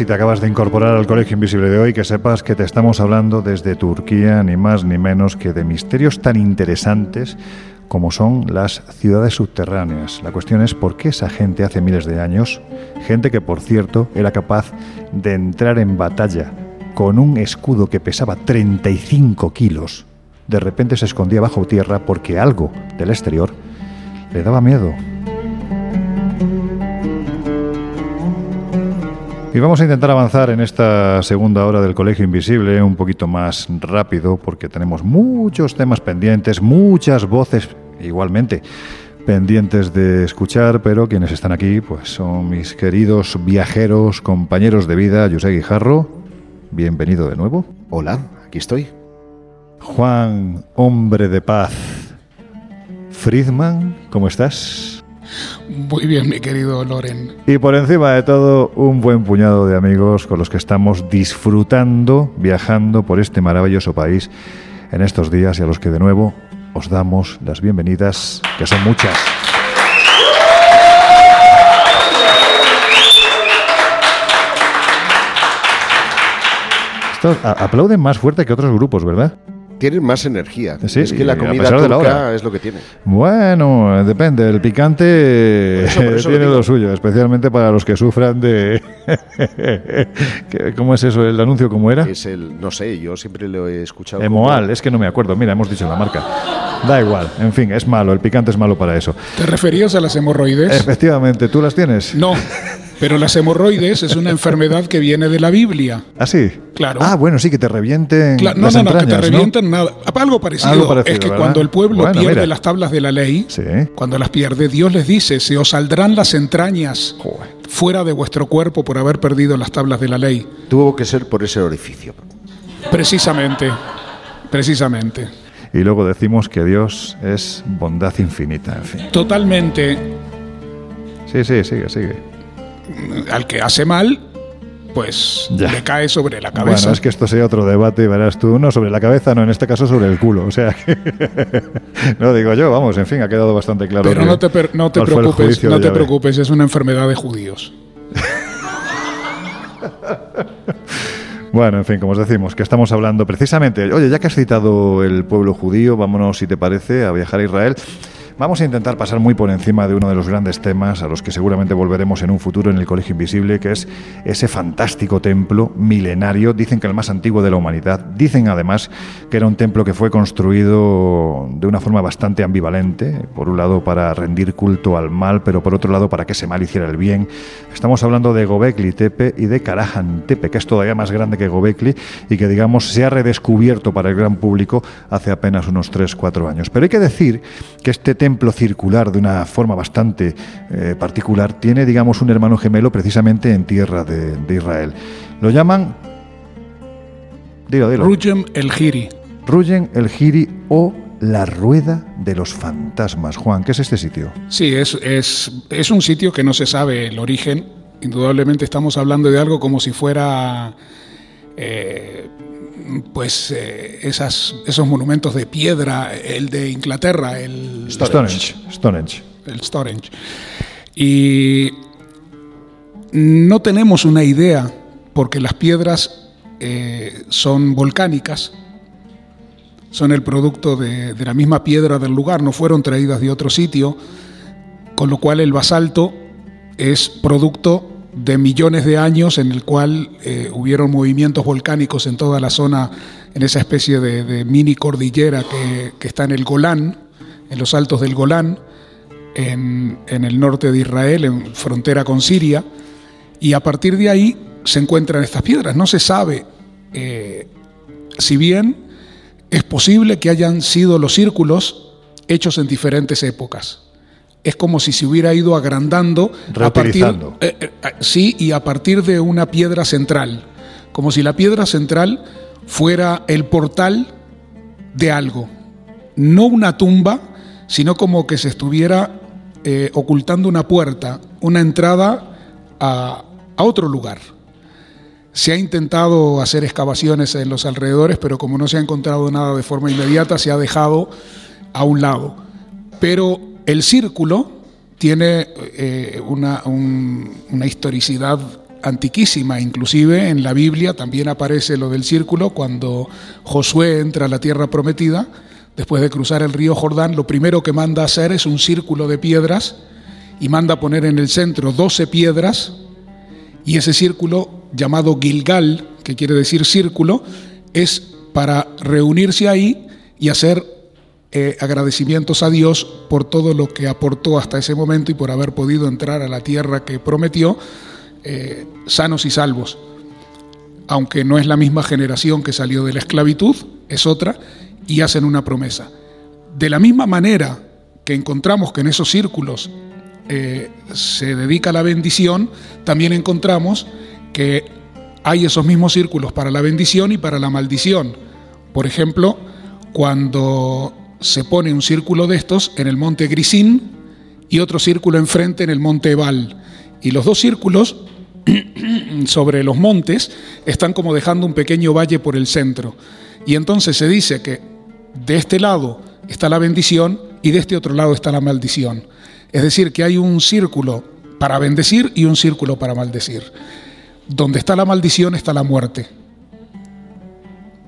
Si te acabas de incorporar al Colegio Invisible de hoy, que sepas que te estamos hablando desde Turquía, ni más ni menos que de misterios tan interesantes como son las ciudades subterráneas. La cuestión es por qué esa gente hace miles de años, gente que por cierto era capaz de entrar en batalla con un escudo que pesaba 35 kilos, de repente se escondía bajo tierra porque algo del exterior le daba miedo. Y vamos a intentar avanzar en esta segunda hora del Colegio Invisible un poquito más rápido porque tenemos muchos temas pendientes, muchas voces igualmente pendientes de escuchar, pero quienes están aquí pues son mis queridos viajeros, compañeros de vida, José Guijarro, bienvenido de nuevo. Hola, aquí estoy. Juan, hombre de paz. Friedman, ¿cómo estás? Muy bien, mi querido Loren. Y por encima de todo, un buen puñado de amigos con los que estamos disfrutando, viajando por este maravilloso país en estos días y a los que de nuevo os damos las bienvenidas, que son muchas. Estos aplauden más fuerte que otros grupos, ¿verdad? Tienen más energía. Sí, es que la comida de la turca hora. es lo que tiene. Bueno, depende. El picante Por eso- por eso lo tiene lo suyo, especialmente para los que sufran de... [LAUGHS] ¿Qué- ¿Cómo es eso? ¿El anuncio cómo era? Es el, no sé, yo siempre lo he escuchado. Emoal, como- es que no me acuerdo. Mira, hemos dicho la marca. Da igual, en fin, es malo. El picante es malo para eso. ¿Te referías a las hemorroides? Efectivamente, ¿tú las tienes? No, [LAUGHS] pero las hemorroides es una enfermedad que viene de la Biblia. ¿Ah, sí? Claro. Ah, bueno, sí, que te revienten Cla- no, las no, no, que te entrañas, ¿no? nada. Algo parecido. Algo parecido, es que ¿verdad? cuando el pueblo Bueno, pierde mira. las tablas de la ley, Sí. cuando las pierde, Dios les dice, se os saldrán las entrañas Joder. fuera de vuestro cuerpo por haber perdido las tablas de la ley. Tuvo que ser por ese orificio. Precisamente, precisamente. Y luego decimos que Dios es bondad infinita, en fin. Totalmente Sí, sí, sigue, sigue. Al que hace mal, pues Ya. le cae sobre la cabeza. Bueno, es que esto sería otro debate, verás tú, no sobre la cabeza, no, en este caso sobre el culo, o sea [LAUGHS] que... no digo yo, vamos, en fin, ha quedado bastante claro. Pero no te, no te preocupes, no te preocupes, es una enfermedad de judíos. [LAUGHS] Bueno, en fin, como os decimos, que estamos hablando precisamente, oye, ya que has citado el pueblo judío, vámonos, si te parece, a viajar a Israel. Vamos a intentar pasar muy por encima de uno de los grandes temas a los que seguramente volveremos en un futuro en el Colegio Invisible, que es ese fantástico templo milenario, dicen que el más antiguo de la humanidad, dicen además que era un templo que fue construido de una forma bastante ambivalente, por un lado para rendir culto al mal, pero por otro lado para que ese mal hiciera el bien. Estamos hablando de Gobekli Tepe y de Karahan Tepe, que es todavía más grande que Gobekli y que digamos se ha redescubierto para el gran público hace apenas unos 3-4 años. Pero hay que decir que este templo templo circular de una forma bastante eh, particular tiene, digamos, un hermano gemelo precisamente en tierra de, de Israel. Lo llaman... Dilo, dilo. Rujem el Giri. Ruyen el Giri o la Rueda de los Fantasmas. Juan, ¿qué es este sitio? Sí, es, es, es un sitio que no se sabe el origen. Indudablemente estamos hablando de algo como si fuera eh, pues eh, esas, esos monumentos de piedra, el de Inglaterra, el Stonehenge. Stonehenge. el Stonehenge. Y no tenemos una idea, porque las piedras eh, son volcánicas, son el producto de, de la misma piedra del lugar, no fueron traídas de otro sitio, con lo cual el basalto es producto de millones de años en el cual eh, hubieron movimientos volcánicos en toda la zona, en esa especie de, mini cordillera que, que está en el Golán, en los altos del Golán, en, en el norte de Israel, en frontera con Siria, y a partir de ahí se encuentran estas piedras. No se sabe, eh, si bien es posible que hayan sido los círculos hechos en diferentes épocas. Es como si se hubiera ido agrandando a partir, eh, eh, eh, sí, y a partir de una piedra central, como si la piedra central fuera el portal de algo, no una tumba, sino como que se estuviera eh, ocultando una puerta, una entrada a, a otro lugar. Se ha intentado hacer excavaciones en los alrededores, pero como no se ha encontrado nada de forma inmediata, se ha dejado a un lado. Pero el círculo tiene eh, una, un- una historicidad antiquísima, inclusive en la Biblia también aparece lo del círculo cuando Josué entra a la tierra prometida, después de cruzar el río Jordán, lo primero que manda hacer es un círculo de piedras y manda poner en el centro 12 piedras. Y ese círculo llamado Gilgal, que quiere decir círculo, es para reunirse ahí y hacer eh, agradecimientos a Dios por todo lo que aportó hasta ese momento y por haber podido entrar a la tierra que prometió eh, sanos y salvos. Aunque no es la misma generación que salió de la esclavitud, es otra, y hacen una promesa. De la misma manera que encontramos que en esos círculos eh, se dedica la bendición, también encontramos que hay esos mismos círculos para la bendición y para la maldición. Por ejemplo, cuando se pone un círculo de estos en el monte Grisín y otro círculo enfrente en el monte Ebal. Y los dos círculos [CLEARS THROAT] sobre los montes están como dejando un pequeño valle por el centro. Y entonces se dice que de este lado está la bendición y de este otro lado está la maldición. Es decir, que hay un círculo para bendecir y un círculo para maldecir. Donde está la maldición está la muerte.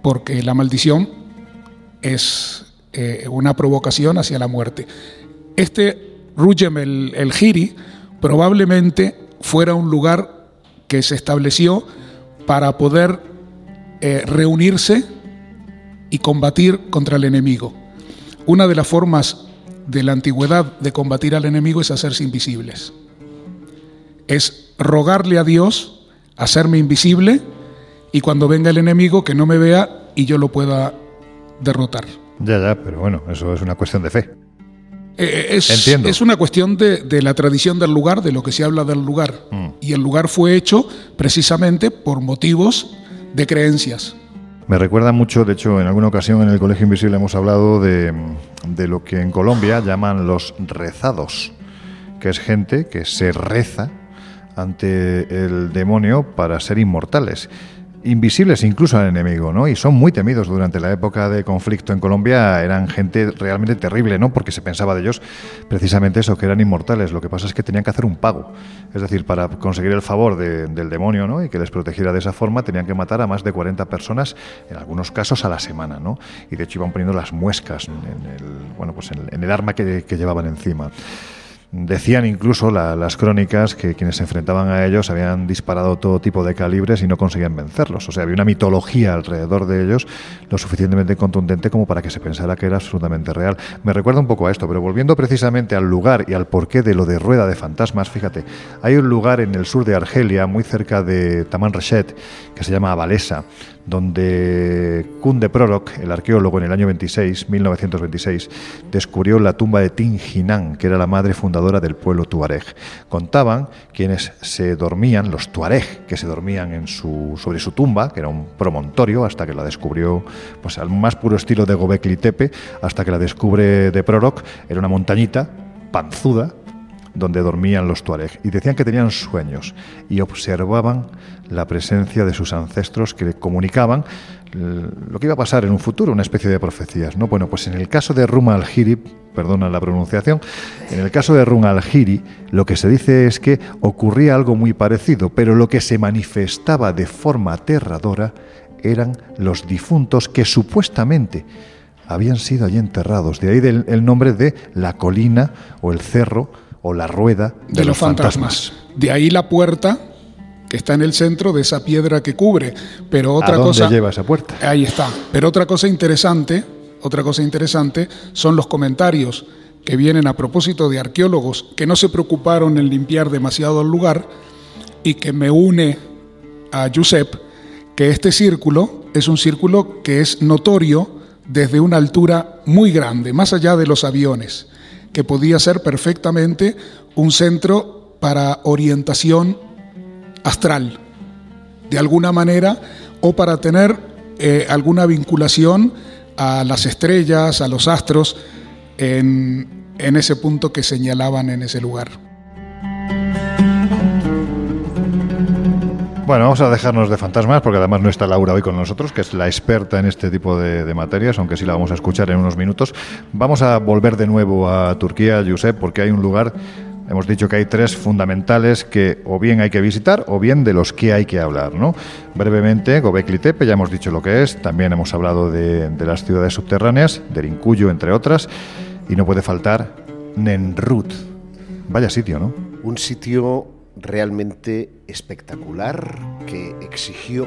Porque la maldición es eh, una provocación hacia la muerte. Este Rujem el, Giri probablemente fuera un lugar que se estableció para poder eh, reunirse y combatir contra el enemigo. Una de las formas de la antigüedad de combatir al enemigo es hacerse invisibles. Es rogarle a Dios hacerme invisible y cuando venga el enemigo que no me vea y yo lo pueda derrotar. Ya, ya, pero bueno, eso es una cuestión de fe. Eh, es, Entiendo. es una cuestión de, de la tradición del lugar, de lo que se habla del lugar. Mm. Y el lugar fue hecho precisamente por motivos de creencias. Me recuerda mucho, de hecho, en alguna ocasión en el Colegio Invisible hemos hablado de, de lo que en Colombia llaman los rezados, que es gente que se reza ante el demonio para ser inmortales. Invisibles incluso al enemigo, ¿no? Y son muy temidos durante la época de conflicto en Colombia, eran gente realmente terrible, ¿no? Porque se pensaba de ellos precisamente eso, que eran inmortales. Lo que pasa es que tenían que hacer un pago. Es decir, para conseguir el favor de- del demonio, ¿no? Y que les protegiera de esa forma, tenían que matar a más de 40 personas, en algunos casos a la semana, ¿no? Y de hecho iban poniendo las muescas en el, bueno, pues en, el arma que llevaban encima. Decían incluso la- las crónicas que quienes se enfrentaban a ellos habían disparado todo tipo de calibres y no conseguían vencerlos. O sea, había una mitología alrededor de ellos lo suficientemente contundente como para que se pensara que era absolutamente real. Me recuerda un poco a esto, pero volviendo precisamente al lugar y al porqué de lo de Rueda de Fantasmas, fíjate, hay un lugar en el sur de Argelia, muy cerca de Tamanrashet, que se llama Abalesa, donde Kunde Prorok, el arqueólogo en el año 26, 1926, descubrió la tumba de Tin Jinan, que era la madre fundadora del pueblo tuareg. Contaban quienes se dormían, los tuareg, que se dormían en su, sobre su tumba, que era un promontorio, hasta que la descubrió pues, al más puro estilo de Gobekli Tepe, hasta que la descubre de Prorok, era una montañita panzuda, donde dormían los tuareg y decían que tenían sueños y observaban la presencia de sus ancestros que le comunicaban lo que iba a pasar en un futuro, una especie de profecías, ¿no? Bueno, pues en el caso de Ruma al-Hiri, perdona la pronunciación, en el caso de Ruma al-Hiri, lo que se dice es que ocurría algo muy parecido, pero lo que se manifestaba de forma aterradora eran los difuntos que supuestamente habían sido allí enterrados. De ahí el nombre de la colina o el cerro o la rueda de, los fantasmas. De ahí la puerta que está en el centro de esa piedra que cubre. Pero otra ¿A dónde cosa. lleva esa puerta? Ahí está. Pero otra cosa interesante, otra cosa interesante son los comentarios que vienen a propósito de arqueólogos que no se preocuparon en limpiar demasiado el lugar y que me une a Giuseppe que este círculo es un círculo que es notorio desde una altura muy grande, más allá de los aviones, que podía ser perfectamente un centro para orientación astral, de alguna manera, o para tener eh, alguna vinculación a las estrellas, a los astros, en, en ese punto que señalaban en ese lugar. Bueno, vamos a dejarnos de fantasmas porque además no está Laura hoy con nosotros, que es la experta en este tipo de, de materias, aunque sí la vamos a escuchar en unos minutos. Vamos a volver de nuevo a Turquía, Josep, porque hay un lugar, hemos dicho que hay tres fundamentales que o bien hay que visitar o bien de los que hay que hablar, ¿no? Brevemente, Gobekli Tepe, ya hemos dicho lo que es, también hemos hablado de, de las ciudades subterráneas, de Rincuyo, entre otras, y no puede faltar Nenrut. Vaya sitio, ¿no? Un sitio realmente espectacular que exigió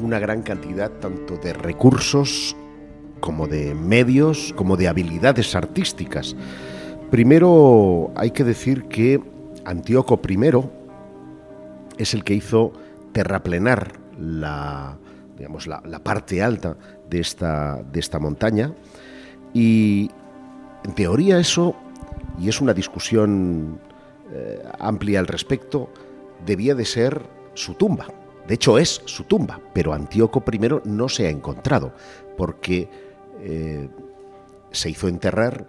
una gran cantidad tanto de recursos como de medios, como de habilidades artísticas. Primero hay que decir que Antíoco I es el que hizo terraplenar la, digamos, la, la parte alta de esta, de esta montaña y en teoría eso, y es una discusión eh, amplia al respecto, debía de ser su tumba. De hecho es su tumba, pero Antíoco I no se ha encontrado porque eh, se hizo enterrar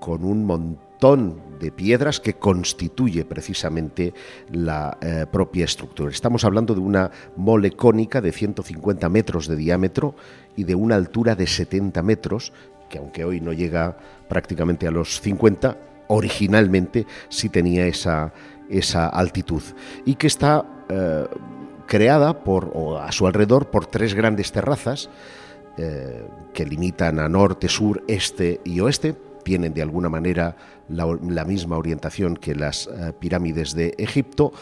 con un montón de piedras que constituye precisamente la eh, propia estructura. Estamos hablando de una mole cónica de 150 metros de diámetro y de una altura de 70 metros, que aunque hoy no llega prácticamente a los 50, originalmente sí tenía esa, esa altitud y que está eh, creada por, o a su alrededor por tres grandes terrazas eh, que limitan a norte, sur, este y oeste. Tienen de alguna manera la, misma orientación que las eh, pirámides de Egipto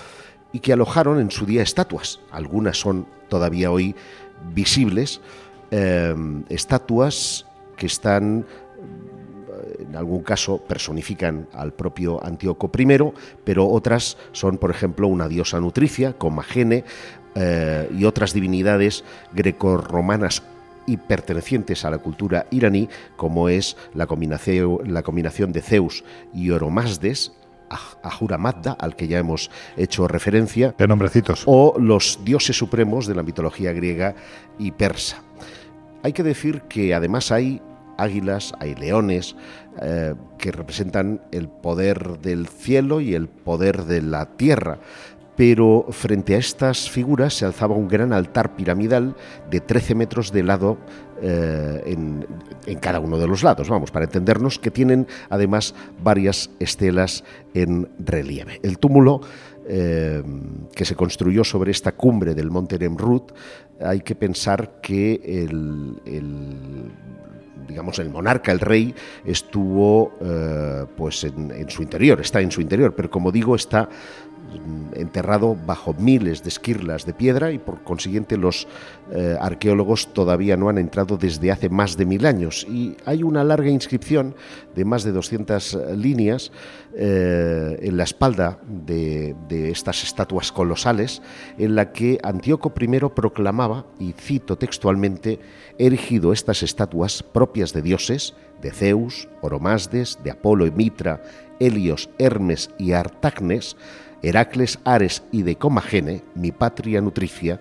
y que alojaron en su día estatuas. Algunas son todavía hoy visibles, estatuas que están en algún caso personifican al propio Antíoco I, pero otras son, por ejemplo, una diosa nutricia, Comagene, eh, y otras divinidades grecorromanas y pertenecientes a la cultura iraní, como es la combinación, la combinación de Zeus y Oromasdes, Ahura Mazda, al que ya hemos hecho referencia, Qué nombrecitos. o los dioses supremos de la mitología griega y persa. Hay que decir que además hay águilas, hay leones, eh, que representan el poder del cielo y el poder de la tierra. pero frente a estas figuras se alzaba un gran altar piramidal de 13 metros de lado eh, en, cada uno de los lados, vamos, para entendernos, que tienen además varias estelas en relieve. El túmulo eh, que se construyó sobre esta cumbre del monte Nemrut, hay que pensar que el, el, digamos el monarca, el rey, estuvo eh, pues en, en su interior, está en su interior, pero como digo, está enterrado bajo miles de esquirlas de piedra y por consiguiente los eh, arqueólogos todavía no han entrado desde hace más de mil años. Y hay una larga inscripción de más de 200 líneas eh, en la espalda de, estas estatuas colosales en la que Antíoco I proclamaba, y cito textualmente, erigido estas estatuas propias de dioses, de Zeus, Oromasdes, de Apolo y Mitra, Helios, Hermes y Artagnes, Heracles, Ares y de Comagene, mi patria nutricia,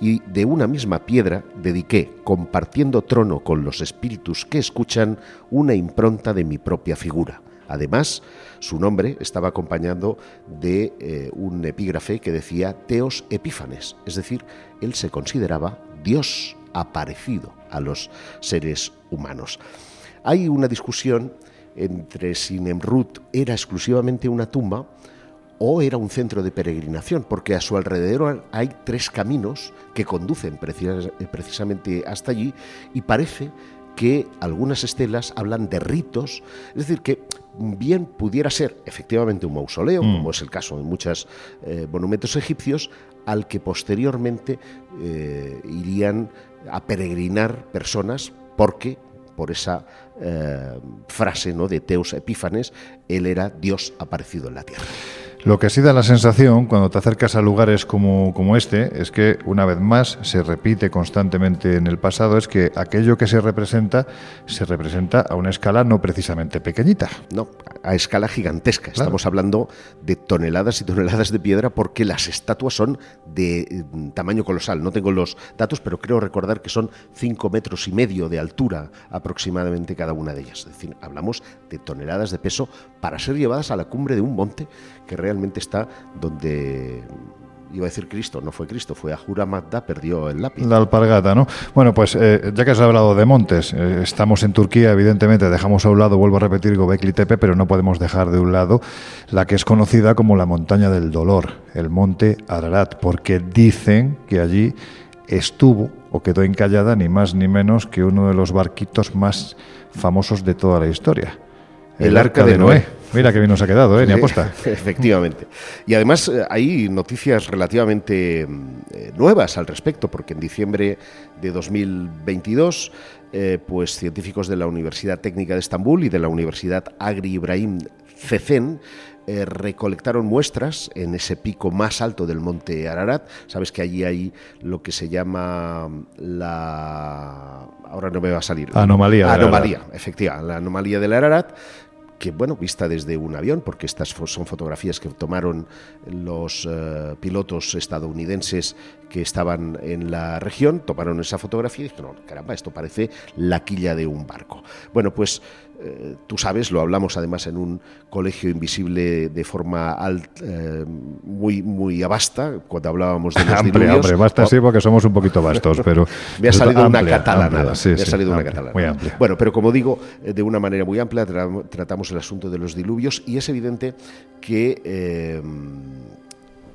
y de una misma piedra dediqué, compartiendo trono con los espíritus que escuchan, una impronta de mi propia figura. Además, su nombre estaba acompañado de eh, un epígrafe que decía Teos Epífanes, es decir, él se consideraba Dios aparecido a los seres humanos. Hay una discusión entre si Nemrut era exclusivamente una tumba o era un centro de peregrinación, porque a su alrededor hay tres caminos que conducen precis- precisamente hasta allí y parece que algunas estelas hablan de ritos, es decir, que bien pudiera ser efectivamente un mausoleo, Mm. como es el caso en muchos eh, monumentos egipcios, al que posteriormente eh, irían a peregrinar personas porque por esa eh, frase ¿no? de Teos Epífanes, él era Dios aparecido en la tierra. Lo que sí da la sensación cuando te acercas a lugares como, como este es que, una vez más, se repite constantemente en el pasado, es que aquello que se representa se representa a una escala no precisamente pequeñita. No, a escala gigantesca. Claro. Estamos hablando de toneladas y toneladas de piedra porque las estatuas son de eh, tamaño colosal. No tengo los datos, pero creo recordar que son 5 metros y medio de altura aproximadamente cada una de ellas. Es decir, hablamos de toneladas de peso para ser llevadas a la cumbre de un monte que realmente está donde... Iba a decir Cristo, no fue Cristo, fue Ahura Mazda, perdió el lápiz. La alpargata, ¿no? Bueno, pues eh, ya que has hablado de montes, eh, estamos en Turquía, evidentemente, dejamos a un lado, vuelvo a repetir, Gobekli Tepe, pero no podemos dejar de un lado la que es conocida como la montaña del dolor, el monte Ararat, porque dicen que allí estuvo o quedó encallada ni más ni menos que uno de los barquitos más famosos de toda la historia. El Arca de Noé. Mira que bien nos ha quedado, ¿eh? Ni aposta. [LAUGHS] Efectivamente. Y además eh, hay noticias relativamente eh, nuevas al respecto, porque en diciembre de 2022, eh, pues científicos de la Universidad Técnica de Estambul y de la Universidad Agri Ibrahim Cecen eh, recolectaron muestras en ese pico más alto del monte Ararat. Sabes que allí hay lo que se llama la... Ahora no me va a salir. Anomalía Anomalía, efectivamente. La anomalía del Ararat que bueno, vista desde un avión, porque estas son fotografías que tomaron los eh, pilotos estadounidenses que estaban en la región, tomaron esa fotografía y dijeron, caramba, esto parece la quilla de un barco. Bueno, pues eh, tú sabes, lo hablamos además en un colegio invisible de forma alt- eh, muy, muy abasta, cuando hablábamos de los diluvios. hombre, basta Oh, sí porque somos un poquito vastos, pero... [LAUGHS] me ha salido una amplia, sí, me ha sí, salido una amplia, catalanada. Muy amplia. Bueno, pero como digo, eh, de una manera muy amplia tra- tratamos el asunto de los diluvios y es evidente que eh,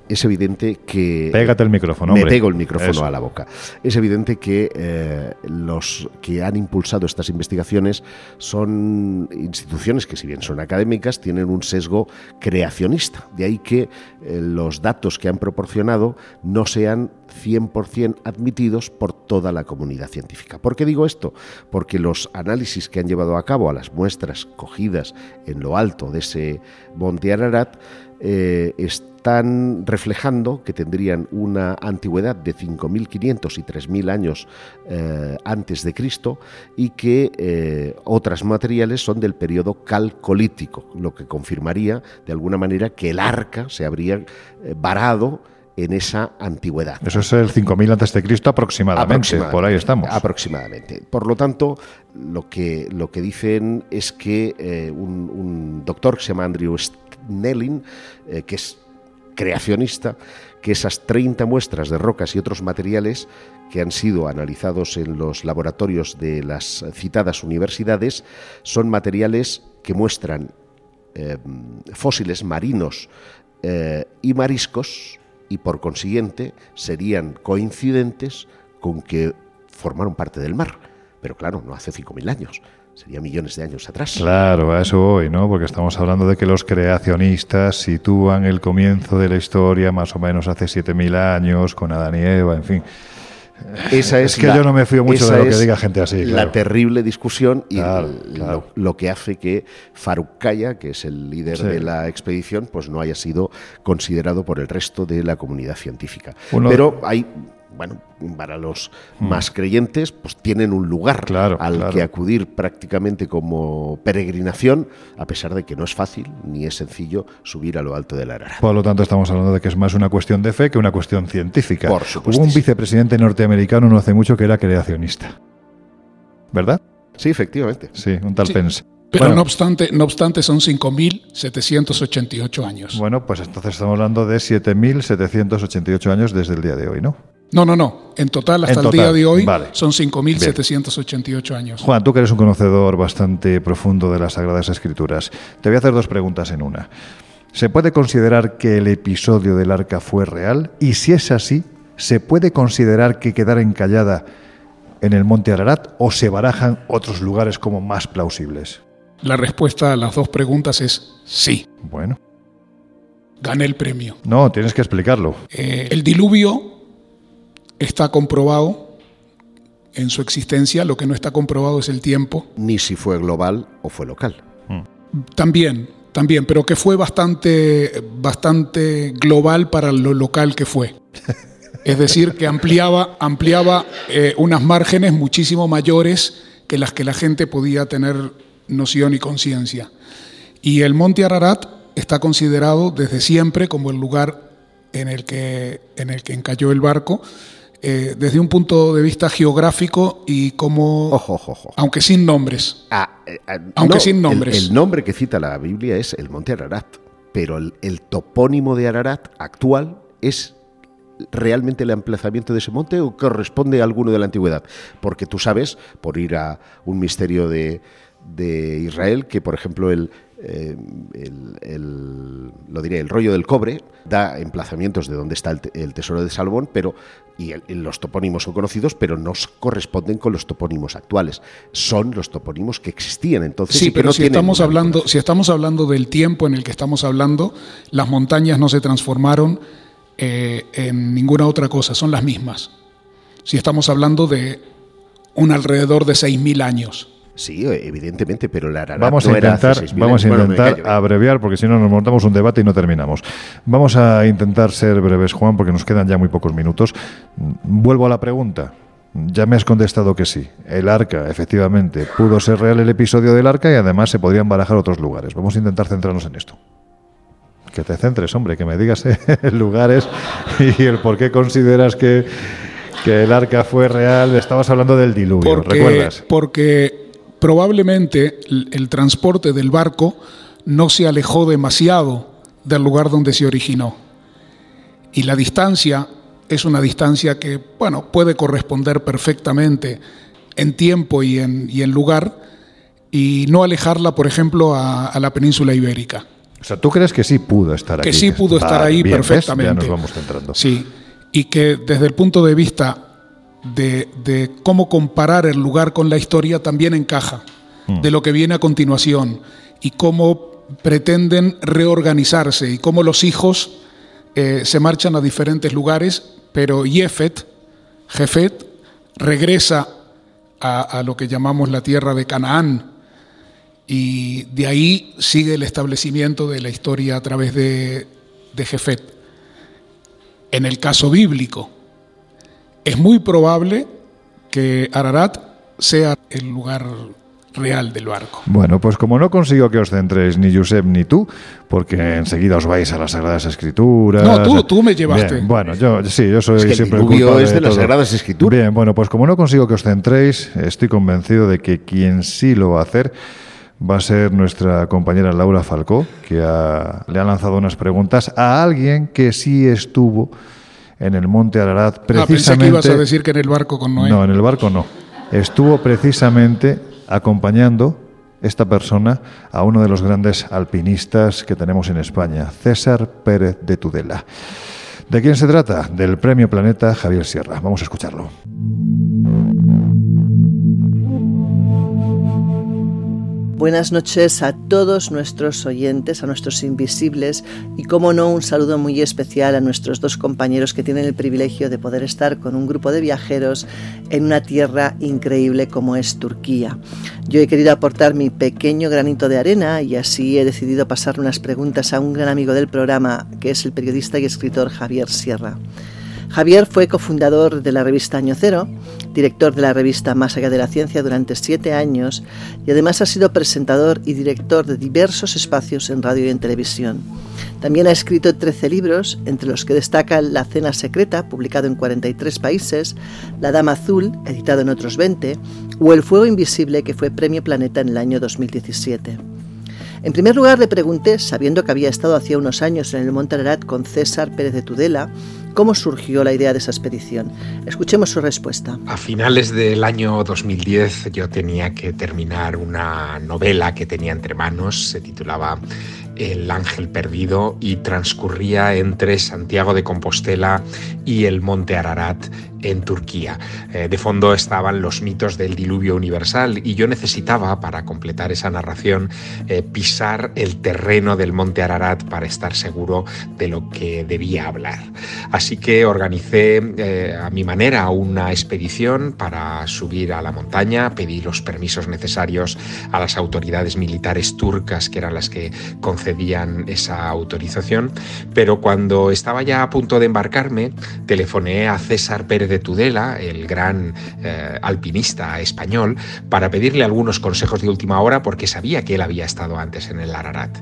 es evidente que Pégate el micrófono, me hombre. pego el micrófono Eso. a la boca. Es evidente que eh, los que han impulsado estas investigaciones son instituciones que si bien son académicas tienen un sesgo creacionista. De ahí que eh, los datos que han proporcionado no sean 100% admitidos por toda la comunidad científica. ¿Por qué digo esto? Porque los análisis que han llevado a cabo a las muestras cogidas en lo alto de ese monte Ararat eh, están reflejando que tendrían una antigüedad de 5.500 y 3.000 años eh, antes de Cristo y que eh, otras materiales son del periodo calcolítico, lo que confirmaría de alguna manera que el arca se habría eh, varado en esa antigüedad. Eso es el 5000 antes de Cristo aproximadamente, Aproximadamente, por ahí estamos. Aproximadamente. Por lo tanto, lo que, lo que dicen es que eh, un, un doctor que se llama Andrew Snelling, eh, que es creacionista que esas 30 muestras de rocas y otros materiales que han sido analizados en los laboratorios de las citadas universidades son materiales que muestran eh, fósiles marinos eh, y mariscos y por consiguiente serían coincidentes con que formaron parte del mar. Pero claro, no hace 5.000 años, sería millones de años atrás. Claro, a eso voy, ¿no? Porque estamos hablando de que los creacionistas sitúan el comienzo de la historia más o menos hace 7.000 años, con Adán y Eva, en fin. Esa es, Es que la- yo no me fío mucho de lo que diga gente así, La terrible discusión y Claro, lo- claro. Lo, que hace que Faruk Kaya, que es el líder Sí. de la expedición, pues no haya sido considerado por el resto de la comunidad científica. Uno- Pero hay, bueno, para los más creyentes, pues tienen un lugar. Claro, al claro. que acudir prácticamente como peregrinación, a pesar de que no es fácil ni es sencillo subir a lo alto del Ararat. Por lo tanto, estamos hablando de que es más una cuestión de fe que una cuestión científica. Por Hubo supuestísimo. un vicepresidente norteamericano no hace mucho que era creacionista. ¿Verdad? Sí, efectivamente. Sí, un tal Sí. Pence. Pero Bueno. no, obstante, no obstante, son 5.788 años. Bueno, pues entonces estamos hablando de 7.788 años desde el día de hoy, ¿no? No, no, no. En total, hasta En el día de hoy, vale. son 5.788 años. Juan, tú que eres un conocedor bastante profundo de las Sagradas Escrituras, te voy a hacer dos preguntas en una. ¿Se puede considerar que el episodio del arca fue real? Y si es así, ¿se puede considerar que quedara encallada en el monte Ararat o se barajan otros lugares como más plausibles? La respuesta a las dos preguntas es sí. Bueno, Gané el premio. no, tienes que explicarlo. Eh, el diluvio está comprobado en su existencia. Lo que no está comprobado es el tiempo. Ni si fue global o fue local. También, también, pero que fue bastante, bastante global para lo local que fue. Es decir, que ampliaba, ampliaba eh, unas márgenes muchísimo mayores que las que la gente podía tener noción y conciencia. Y el monte Ararat está considerado desde siempre como el lugar en el que, en el que encalló el barco, eh, desde un punto de vista geográfico y como, Ojo, ojo, ojo. aunque sin nombres. Ah, eh, ah, Aunque sin nombres. El, nombre que cita la Biblia es el monte Ararat, pero el, el topónimo de Ararat actual es realmente el emplazamiento de ese monte o corresponde a alguno de la antigüedad. Porque tú sabes, por ir a un misterio de, de Israel, que por ejemplo el, eh, el- el- lo diré, el rollo del cobre da emplazamientos de donde está el, el tesoro de Salomón, pero y, el- los topónimos son conocidos, pero no corresponden con los topónimos actuales. Son los topónimos que existían entonces. Sí, y que pero no si estamos hablando, si estamos hablando del tiempo en el que estamos hablando, las montañas no se transformaron eh, en ninguna otra cosa, son las mismas. Si estamos hablando de un alrededor de 6.000 años. Sí, evidentemente, pero el Ararat Vamos a no era hace intentar, 6.000 vamos a intentar venga. abreviar porque si no nos montamos un debate y no terminamos. Vamos a intentar ser breves, Juan, porque nos quedan ya muy pocos minutos. Vuelvo a la pregunta. Ya me has contestado que sí. El arca, efectivamente, pudo ser real el episodio del arca y además se podrían barajar otros lugares. Vamos a intentar centrarnos en esto. Que te centres, hombre, que me digas [LAUGHS] eh, lugares y el por qué consideras que, que el arca fue real. Estabas hablando del diluvio, Porque, ¿recuerdas? porque probablemente el, el transporte del barco no se alejó demasiado del lugar donde se originó. Y la distancia es una distancia que, bueno, puede corresponder perfectamente en tiempo y en, y en lugar, y no alejarla, por ejemplo, a, a la península ibérica. O sea, ¿tú crees que sí pudo estar Que aquí? sí pudo estar ahí bien, ¿ves? perfectamente. Ya nos vamos centrando. Sí, y que desde el punto de vista de, de cómo comparar el lugar con la historia también encaja, Mm. de lo que viene a continuación y cómo pretenden reorganizarse y cómo los hijos eh, se marchan a diferentes lugares, pero Jefet, Jefet, regresa a, a lo que llamamos la tierra de Canaán, y de ahí sigue el establecimiento de la historia a través de, de Jefet. En el caso bíblico, es muy probable que Ararat sea el lugar real del barco. Bueno, pues como no consigo que os centréis ni Josep ni tú, porque enseguida os vais a las Sagradas Escrituras. No, tú- tú me llevaste. Bien, bueno, yo sí, yo soy Es que el siempre es de las todo. Sagradas Escrituras. Bien, bueno, pues como no consigo que os centréis, estoy convencido de que quien sí lo va a hacer va a ser nuestra compañera Laura Falcó, que ha- le ha lanzado unas preguntas a alguien que sí estuvo en el Monte Ararat Ah, precisamente. pensé que ibas a decir que en el barco con Noé. No, en el barco no. Estuvo precisamente acompañando esta persona a uno de los grandes alpinistas que tenemos en España, César Pérez de Tudela. ¿De quién se trata? Del Premio Planeta Javier Sierra. Vamos a escucharlo. Buenas noches a todos nuestros oyentes, a nuestros invisibles y, como no, un saludo muy especial a nuestros dos compañeros que tienen el privilegio de poder estar con un grupo de viajeros en una tierra increíble como es Turquía. Yo he querido aportar mi pequeño granito de arena y así he decidido pasar unas preguntas a un gran amigo del programa, que es el periodista y escritor Javier Sierra. Javier fue cofundador de la revista Año Cero, director de la revista Más allá de la ciencia durante siete años y además ha sido presentador y director de diversos espacios en radio y en televisión. También ha escrito 13 libros, entre los que destaca La Cena Secreta, publicado en 43 países, La Dama Azul, editado en otros 20, o El Fuego Invisible, que fue Premio Planeta en el año 2017. En primer lugar, le pregunté, sabiendo que había estado hacía unos años en el Monte Ararat con César Pérez de Tudela, cómo surgió la idea de esa expedición. Escuchemos su respuesta. A finales del año 2010 yo tenía que terminar una novela que tenía entre manos, se titulaba El Ángel Perdido y transcurría entre Santiago de Compostela y el Monte Ararat en Turquía. Eh, de fondo estaban los mitos del diluvio universal y yo necesitaba, para completar esa narración, eh, pisar el terreno del Monte Ararat para estar seguro de lo que debía hablar. Así que organicé eh, a mi manera una expedición para subir a la montaña, pedí los permisos necesarios a las autoridades militares turcas, que eran las que concedían esa autorización, pero cuando estaba ya a punto de embarcarme, telefoné a César Pérez de Tudela, el gran eh, alpinista español, para pedirle algunos consejos de última hora porque sabía que él había estado antes en el Ararat.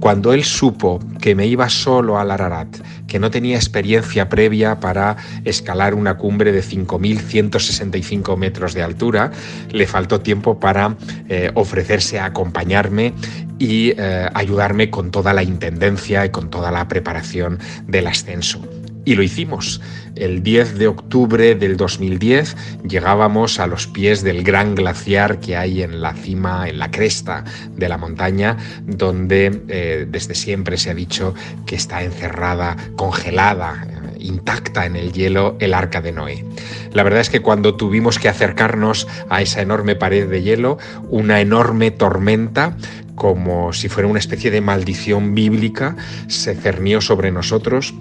Cuando él supo que me iba solo al Ararat, que no tenía experiencia previa para escalar una cumbre de 5.165 metros de altura, le faltó tiempo para eh, ofrecerse a acompañarme y eh, ayudarme con toda la intendencia y con toda la preparación del ascenso. Y lo hicimos. El 10 de octubre del 2010 llegábamos a los pies del gran glaciar que hay en la cima, en la cresta de la montaña, donde eh, desde siempre se ha dicho que está encerrada, congelada, eh, intacta en el hielo el arca de Noé. La verdad es que cuando tuvimos que acercarnos a esa enorme pared de hielo, una enorme tormenta como si fuera una especie de maldición bíblica, se cernió sobre nosotros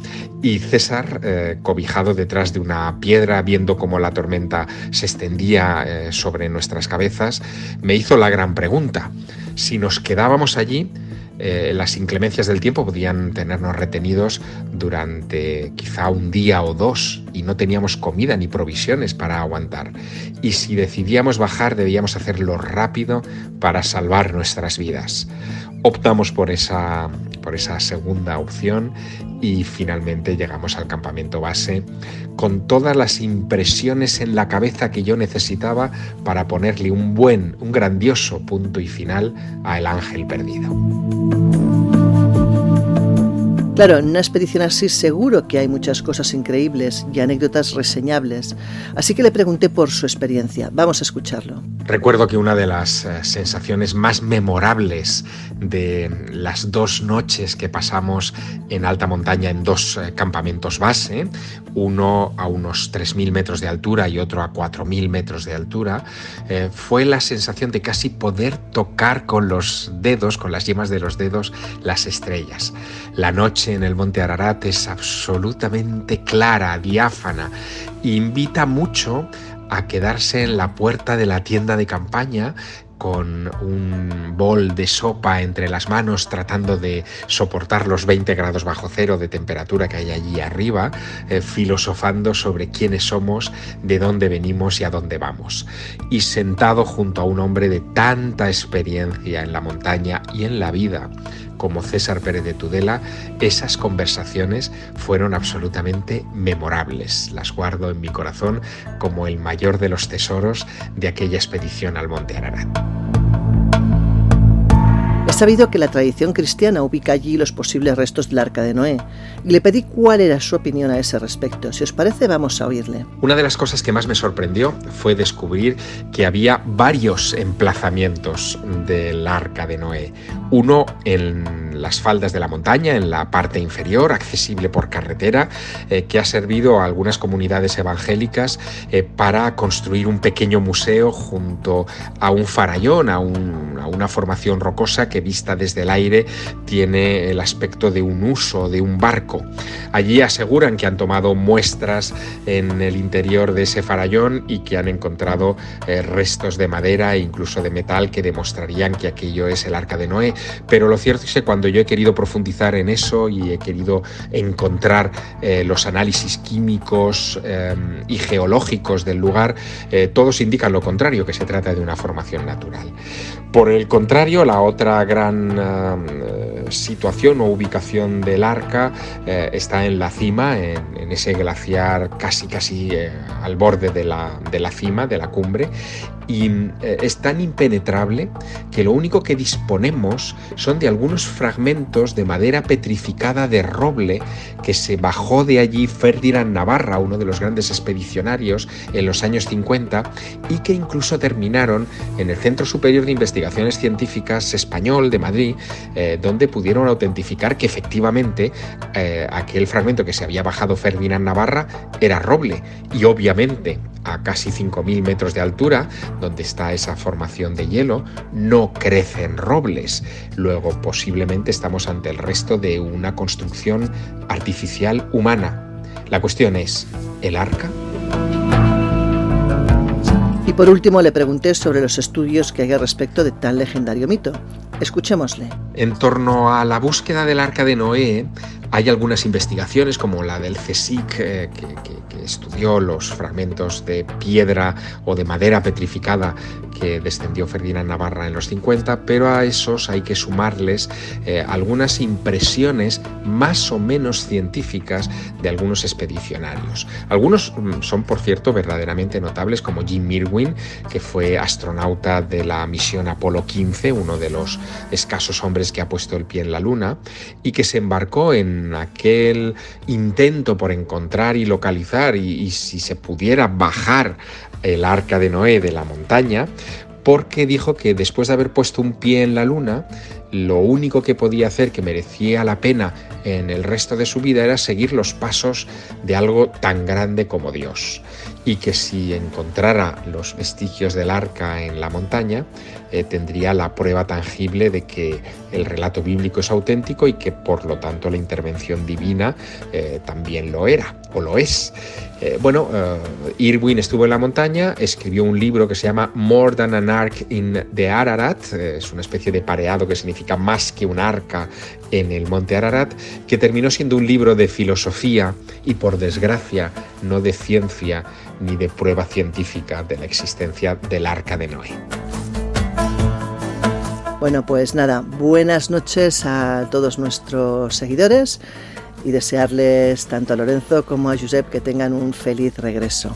y César, eh, cobijado detrás de una piedra, viendo cómo la tormenta se extendía eh, sobre nuestras cabezas, me hizo la gran pregunta. Si nos quedábamos allí, eh, las inclemencias del tiempo podían tenernos retenidos durante quizá un día o dos y no teníamos comida ni provisiones para aguantar. Y si decidíamos bajar debíamos hacerlo rápido para salvar nuestras vidas. Optamos por esa, por esa segunda opción y finalmente llegamos al campamento base con todas las impresiones en la cabeza que yo necesitaba para ponerle un buen, un grandioso punto y final a El Ángel Perdido. Claro, en una expedición así seguro que hay muchas cosas increíbles y anécdotas reseñables, así que le pregunté por su experiencia. Vamos a escucharlo. Recuerdo que una de las eh, sensaciones más memorables de las dos noches que pasamos en alta montaña en dos eh, campamentos base, uno a unos 3.000 metros de altura y otro a 4.000 metros de altura, eh, fue la sensación de casi poder tocar con los dedos, con las yemas de los dedos, las estrellas. La noche en el monte Ararat es absolutamente clara, diáfana, e invita mucho a quedarse en la puerta de la tienda de campaña con un bol de sopa entre las manos tratando de soportar los 20 grados bajo cero de temperatura que hay allí arriba, eh, filosofando sobre quiénes somos, de dónde venimos y a dónde vamos. Y sentado junto a un hombre de tanta experiencia en la montaña y en la vida, como César Pérez de Tudela, esas conversaciones fueron absolutamente memorables. Las guardo en mi corazón como el mayor de los tesoros de aquella expedición al Monte Ararat. Es sabido que la tradición cristiana ubica allí los posibles restos del arca de Noé le pedí cuál era su opinión a ese respecto. Si os parece, vamos a oírle. Una de las cosas que más me sorprendió fue descubrir que había varios emplazamientos del arca de Noé. Uno en las faldas de la montaña, en la parte inferior, accesible por carretera, eh, que ha servido a algunas comunidades evangélicas eh, para construir un pequeño museo junto a un farallón, a, a una formación rocosa que vista desde el aire tiene el aspecto de un uso, de un barco. Allí aseguran que han tomado muestras en el interior de ese farallón y que han encontrado eh, restos de madera e incluso de metal que demostrarían que aquello es el arca de Noé. Pero lo cierto es que cuando yo he querido profundizar en eso y he querido encontrar eh, los análisis químicos eh, y geológicos del lugar, eh, todos indican lo contrario, que se trata de una formación natural. Por el contrario, la otra gran eh, situación o ubicación del arca eh, está en la cima, en, ese glaciar casi casi eh, al borde de la, de la cima, de la cumbre, y eh, es tan impenetrable que lo único que disponemos son de algunos fragmentos de madera petrificada de roble que se bajó de allí Ferdinand Navarra, uno de los grandes expedicionarios en los años 50 y que incluso terminaron en el Centro Superior de Investigaciones Científicas Español de Madrid, eh, donde pudieron autentificar que efectivamente eh, aquel fragmento que se había bajado Ferdinand Navarra era roble y obviamente a casi 5.000 metros de altura, donde está esa formación de hielo, no crecen robles. Luego posiblemente estamos ante el resto de una construcción artificial humana. La cuestión es, ¿el arca? Y por último le pregunté sobre los estudios que hay al respecto de tan legendario mito. Escuchémosle. En torno a la búsqueda del arca de Noé, hay algunas investigaciones como la del CSIC eh, que, estudió los fragmentos de piedra o de madera petrificada que descendió Ferdinand Navarra en los 50, pero a esos hay que sumarles eh, algunas impresiones más o menos científicas de algunos expedicionarios. Algunos mm, son, por cierto, verdaderamente notables, como Jim Irwin, que fue astronauta de la misión Apolo 15, uno de los escasos hombres que ha puesto el pie en la Luna, y que se embarcó en aquel intento por encontrar y localizar y, si se pudiera bajar el arca de Noé de la montaña, porque dijo que después de haber puesto un pie en la luna, lo único que podía hacer que merecía la pena en el resto de su vida era seguir los pasos de algo tan grande como Dios. Y que si encontrara los vestigios del arca en la montaña, eh, tendría la prueba tangible de que el relato bíblico es auténtico y que por lo tanto la intervención divina eh, también lo era o lo es. Eh, bueno, Irwin estuvo en la montaña, escribió un libro que se llama More Than an Ark in the Ararat, es una especie de pareado que significa más que un arca en el monte Ararat, que terminó siendo un libro de filosofía y por desgracia no de ciencia ni de prueba científica de la existencia del arca de Noé. Bueno, pues nada, buenas noches a todos nuestros seguidores y desearles tanto a Lorenzo como a Josep que tengan un feliz regreso.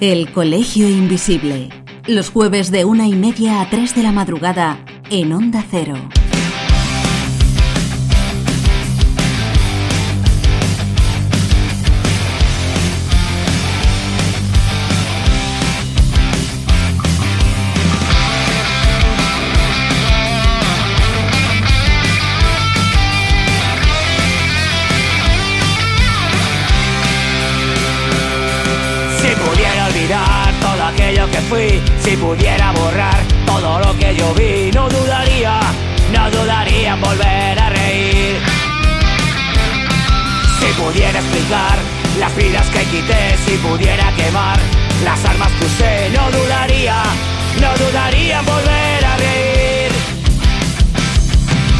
El Colegio Invisible. Los jueves de una y media a tres de la madrugada en Onda Cero. Que fui, si pudiera borrar todo lo que yo vi, no dudaría, no dudaría en volver a reír. Si pudiera explicar las vidas que quité, si pudiera quemar las armas que usé, no dudaría, no dudaría en volver a reír.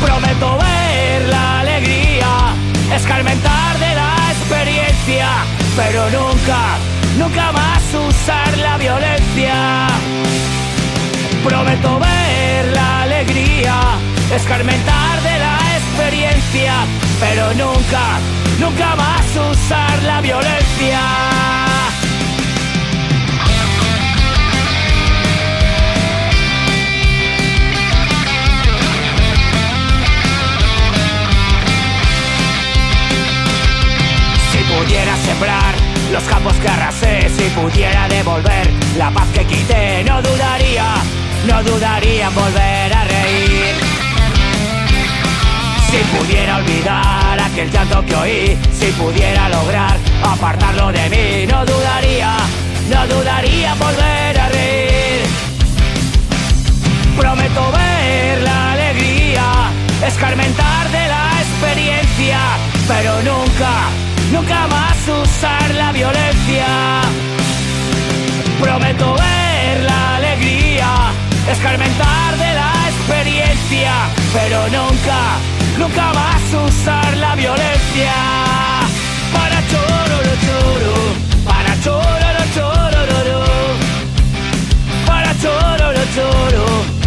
Prometo ver la alegría, escarmentar de la experiencia, pero nunca, nunca más usar la violencia. Prometo ver la alegría, escarmentar de la experiencia, pero nunca, nunca más usar la violencia. pudiera sembrar si pudiera devolver la paz que quité, no dudaría, no dudaría en volver a reír. Si pudiera olvidar aquel llanto que oí, si pudiera lograr apartarlo de mí, no dudaría, no dudaría en volver a reír. Prometo ver la alegría, escarmentar de la experiencia, pero nunca, nunca más usar la violencia. Prometo ver la alegría, escarmentar de la experiencia, pero nunca, nunca más usar la violencia. Para choro, choro, para choro, choro, para choro, choro,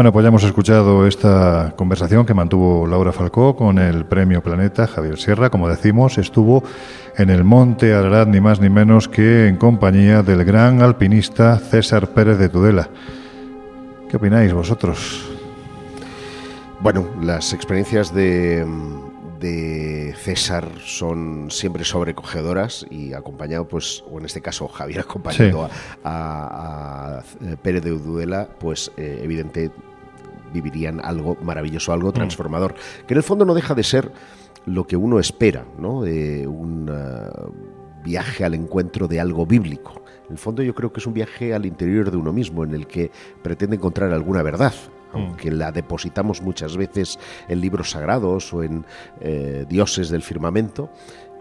Bueno, pues ya hemos escuchado esta conversación que mantuvo Laura Falcó con el Premio Planeta Javier Sierra. Como decimos, estuvo en el Monte Ararat ni más ni menos que en compañía del gran alpinista César Pérez de Tudela. ¿Qué opináis vosotros? Bueno, las experiencias de, de César son siempre sobrecogedoras y acompañado, pues, o en este caso Javier acompañando Sí. a, a- a Pérez de Ududela, pues eh, evidente vivirían algo maravilloso, algo transformador, que en el fondo no deja de ser lo que uno espera, ¿no? De un ah, viaje al encuentro de algo bíblico. En el fondo yo creo que es un viaje al interior de uno mismo, en el que pretende encontrar alguna verdad, aunque la depositamos muchas veces en libros sagrados o en eh, dioses del firmamento.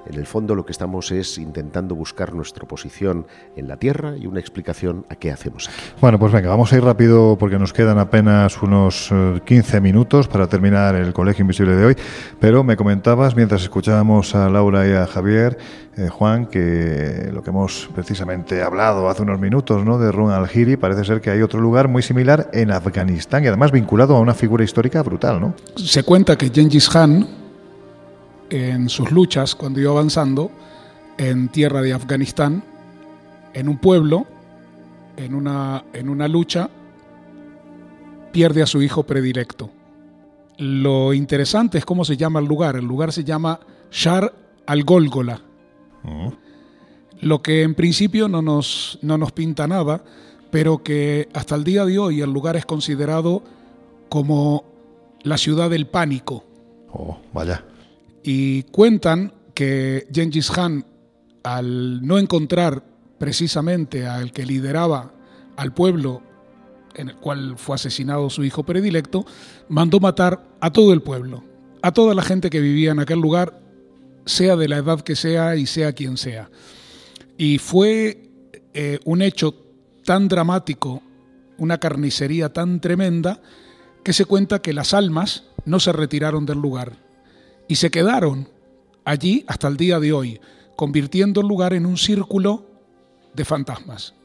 En el fondo lo que estamos es intentando buscar nuestra posición en la Tierra y una explicación a qué hacemos aquí. Bueno, pues venga, vamos a ir rápido porque nos quedan apenas unos eh, 15 minutos para terminar el Colegio Invisible de hoy. Pero me comentabas, mientras escuchábamos a Laura y a Javier, eh, Juan, que lo que hemos precisamente hablado hace unos minutos, ¿no? De Run al-Hiri, parece ser que hay otro lugar muy similar en Afganistán y además vinculado a una figura histórica brutal, ¿no? Se cuenta que Gengis Khan, en sus luchas, cuando iba avanzando en tierra de Afganistán, en un pueblo, en una, en una lucha, pierde a su hijo predilecto. Lo interesante es cómo se llama el lugar. El lugar se llama Shar al-Gólgola. Lo que en principio no nos, no nos pinta nada, pero que hasta el día de hoy el lugar es considerado como la ciudad del pánico. Oh, vaya. Y cuentan que Gengis Khan, al no encontrar precisamente al que lideraba al pueblo en el cual fue asesinado su hijo predilecto, mandó matar a todo el pueblo, a toda la gente que vivía en aquel lugar, sea de la edad que sea y sea quien sea. Y fue eh, un hecho tan dramático, una carnicería tan tremenda, que se cuenta que las almas no se retiraron del lugar y se quedaron allí hasta el día de hoy, convirtiendo el lugar en un círculo de fantasmas.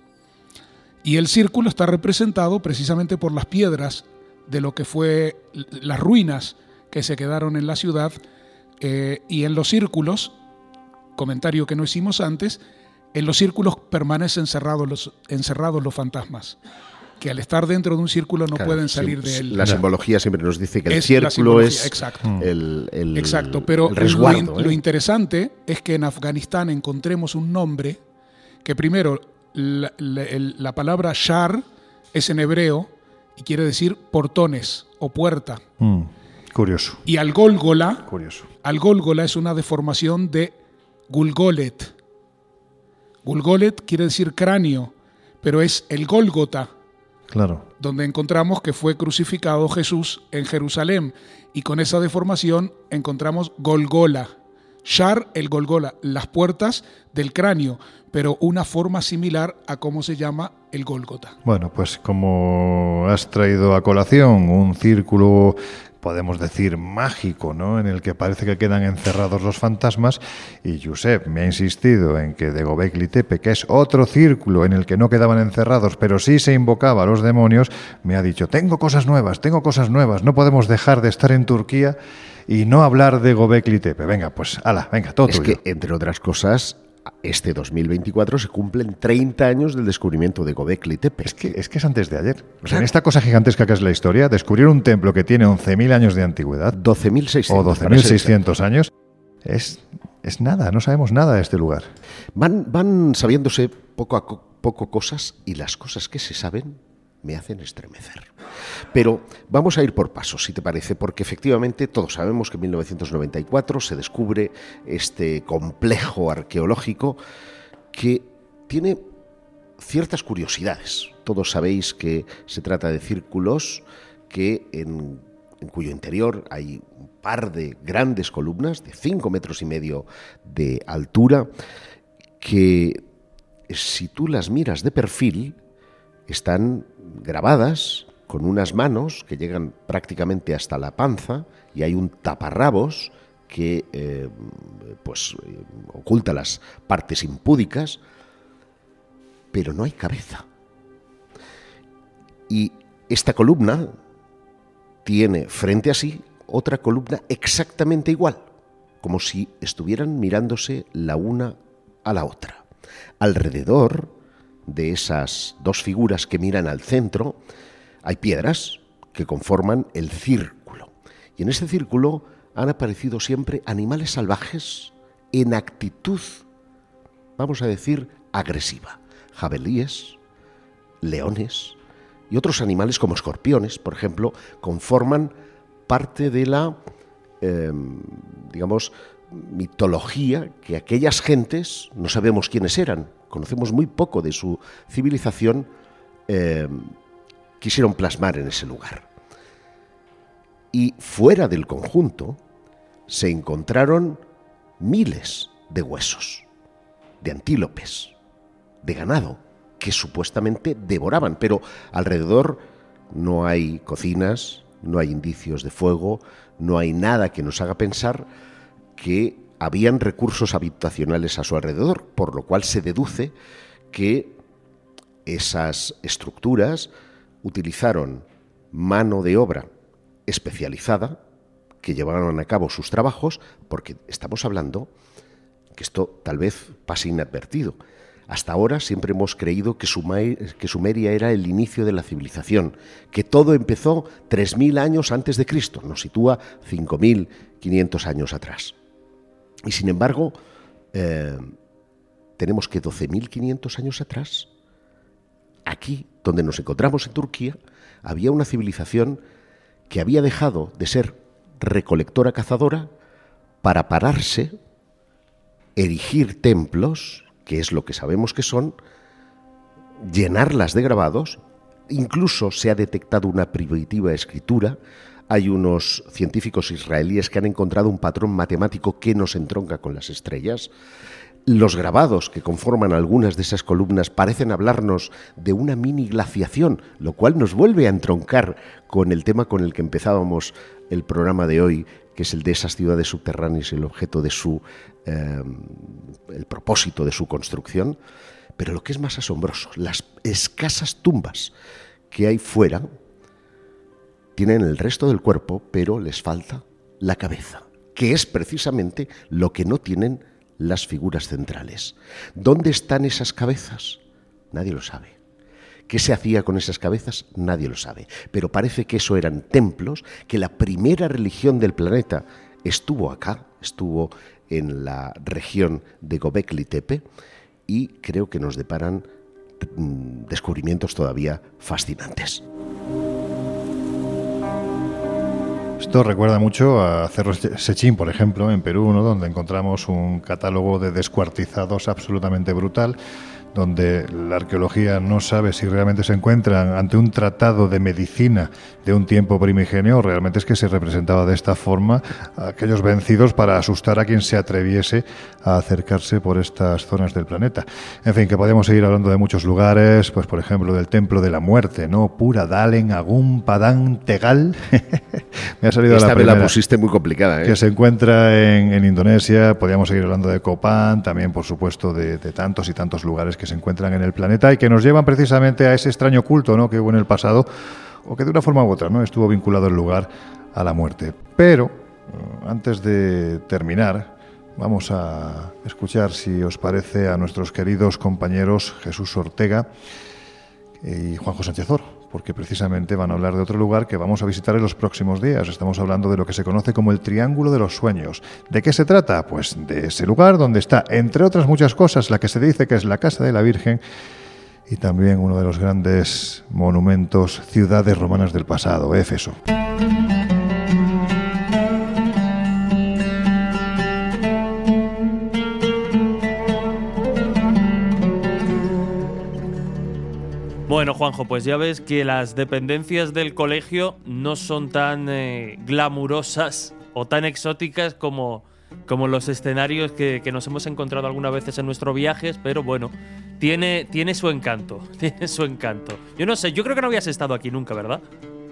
Y el círculo está representado precisamente por las piedras de lo que fue las ruinas que se quedaron en la ciudad eh, y en los círculos, comentario que no hicimos antes, en los círculos permanecen encerrados los, encerrados los fantasmas, que al estar dentro de un círculo no Claro, pueden salir de él. La simbología siempre nos dice que el Es círculo es exacto. el, el- Exacto, pero el lo, in- ¿eh? lo interesante es que en Afganistán encontremos un nombre que primero la, la- el- la palabra shar es en hebreo y quiere decir portones o puerta. Mm, curioso, Y al Gólgola, curioso. al Gólgola es una deformación de Gulgolet. Gulgolet quiere decir cráneo, pero es el Gólgota, Claro. donde encontramos que fue crucificado Jesús en Jerusalén. Y con esa deformación encontramos Golgola. Shar, el Golgola, las puertas del cráneo, pero una forma similar a cómo se llama el Gólgota. Bueno, pues como has traído a colación un círculo, podemos decir, mágico, ¿no? En el que parece que quedan encerrados los fantasmas, y Josep me ha insistido en que de Gobekli Tepe, que es otro círculo en el que no quedaban encerrados, pero sí se invocaba a los demonios, me ha dicho, tengo cosas nuevas, tengo cosas nuevas, no podemos dejar de estar en Turquía y no hablar de Gobekli Tepe. Venga, pues, ala, venga, todo Es tuyo. que, entre otras cosas, este 2024 se cumplen 30 años del descubrimiento de Gobekli Tepe. Es que, es que es antes de ayer. O sea, en esta cosa gigantesca que es la historia, descubrir un templo que tiene 11.000 años de antigüedad 12.600. o para ser 12.600 años es, es nada, no sabemos nada de este lugar. Van, van sabiéndose poco a co- poco cosas y las cosas que se saben me hacen estremecer. Pero vamos a ir por pasos, si te parece, porque efectivamente todos sabemos que en 1994 se descubre este complejo arqueológico que tiene ciertas curiosidades. Todos sabéis que se trata de círculos que en, en cuyo interior hay un par de grandes columnas de 5 metros y medio de altura que si tú las miras de perfil están grabadas con unas manos que llegan prácticamente hasta la panza y hay un taparrabos que eh, pues eh, oculta las partes impúdicas, pero no hay cabeza. Y esta columna tiene frente a sí otra columna exactamente igual, como si estuvieran mirándose la una a la otra. Alrededor de esas dos figuras que miran al centro hay piedras que conforman el círculo. Y en ese círculo han aparecido siempre animales salvajes en actitud, vamos a decir, agresiva. Jabalíes, leones y otros animales como escorpiones, por ejemplo, conforman parte de la, eh, digamos, mitología que aquellas gentes, no sabemos quiénes eran, conocemos muy poco de su civilización, eh, quisieron plasmar en ese lugar. Y fuera del conjunto se encontraron miles de huesos, de antílopes, de ganado, que supuestamente devoraban, pero alrededor no hay cocinas, no hay indicios de fuego, no hay nada que nos haga pensar que habían recursos habitacionales a su alrededor, por lo cual se deduce que esas estructuras utilizaron mano de obra especializada que llevaron a cabo sus trabajos, porque estamos hablando que esto tal vez pase inadvertido. Hasta ahora siempre hemos creído que, Sumeria era el inicio de la civilización, que todo empezó 3.000 años antes de Cristo, nos sitúa 5.500 años atrás. Y sin embargo, eh, tenemos que 12.500 años atrás, aquí donde nos encontramos en Turquía, había una civilización que había dejado de ser recolectora cazadora para pararse, erigir templos, que es lo que sabemos que son, llenarlas de grabados, incluso se ha detectado una primitiva escritura, hay unos científicos israelíes que han encontrado un patrón matemático que nos entronca con las estrellas. Los grabados que conforman algunas de esas columnas parecen hablarnos de una mini glaciación, lo cual nos vuelve a entroncar con el tema con el que empezábamos el programa de hoy, que es el de esas ciudades subterráneas y el objeto de su, eh, el propósito de su construcción. Pero lo que es más asombroso, las escasas tumbas que hay fuera tienen el resto del cuerpo, pero les falta la cabeza, que es precisamente lo que no tienen las figuras centrales. ¿Dónde están esas cabezas? Nadie lo sabe. ¿Qué se hacía con esas cabezas? Nadie lo sabe. Pero parece que eso eran templos, que la primera religión del planeta estuvo acá, estuvo en la región de Gobekli Tepe y creo que nos deparan mm, descubrimientos todavía fascinantes. Esto recuerda mucho a Cerro Sechín, por ejemplo, en Perú, ¿no? donde encontramos un catálogo de descuartizados absolutamente brutal donde la arqueología no sabe si realmente se encuentran ante un tratado de medicina de un tiempo primigenio realmente es que se representaba de esta forma a aquellos vencidos para asustar a quien se atreviese a acercarse por estas zonas del planeta. En fin, que podemos seguir hablando de muchos lugares, pues por ejemplo del Templo de la Muerte, ¿no? Pura Dalen, Agum, Padán, Tegal. [LAUGHS] Me ha salido Esta la vez la primera pusiste muy complicada, ¿eh? que se encuentra en, en Indonesia. Podríamos seguir hablando de Copán, también, por supuesto, de, de tantos y tantos lugares que se encuentran en el planeta y que nos llevan precisamente a ese extraño culto ¿no? que hubo en el pasado o que de una forma u otra no estuvo vinculado el lugar a la muerte. Pero, eh, antes de terminar, vamos a escuchar, si os parece, a nuestros queridos compañeros Jesús Ortega y Juanjo Sánchez Oro, porque precisamente van a hablar de otro lugar que vamos a visitar en los próximos días. Estamos hablando de lo que se conoce como el Triángulo de los Sueños. ¿De qué se trata? Pues de ese lugar donde está, entre otras muchas cosas, la que se dice que es la Casa de la Virgen y también uno de los grandes monumentos, ciudades romanas del pasado, Éfeso. Bueno, Juanjo, pues ya ves que las dependencias del colegio no son tan eh, glamurosas o tan exóticas como, como los escenarios que, que nos hemos encontrado algunas veces en nuestros viajes, pero bueno, tiene, tiene su encanto, [LAUGHS] tiene su encanto. Yo no sé, yo creo que no habías estado aquí nunca, ¿verdad?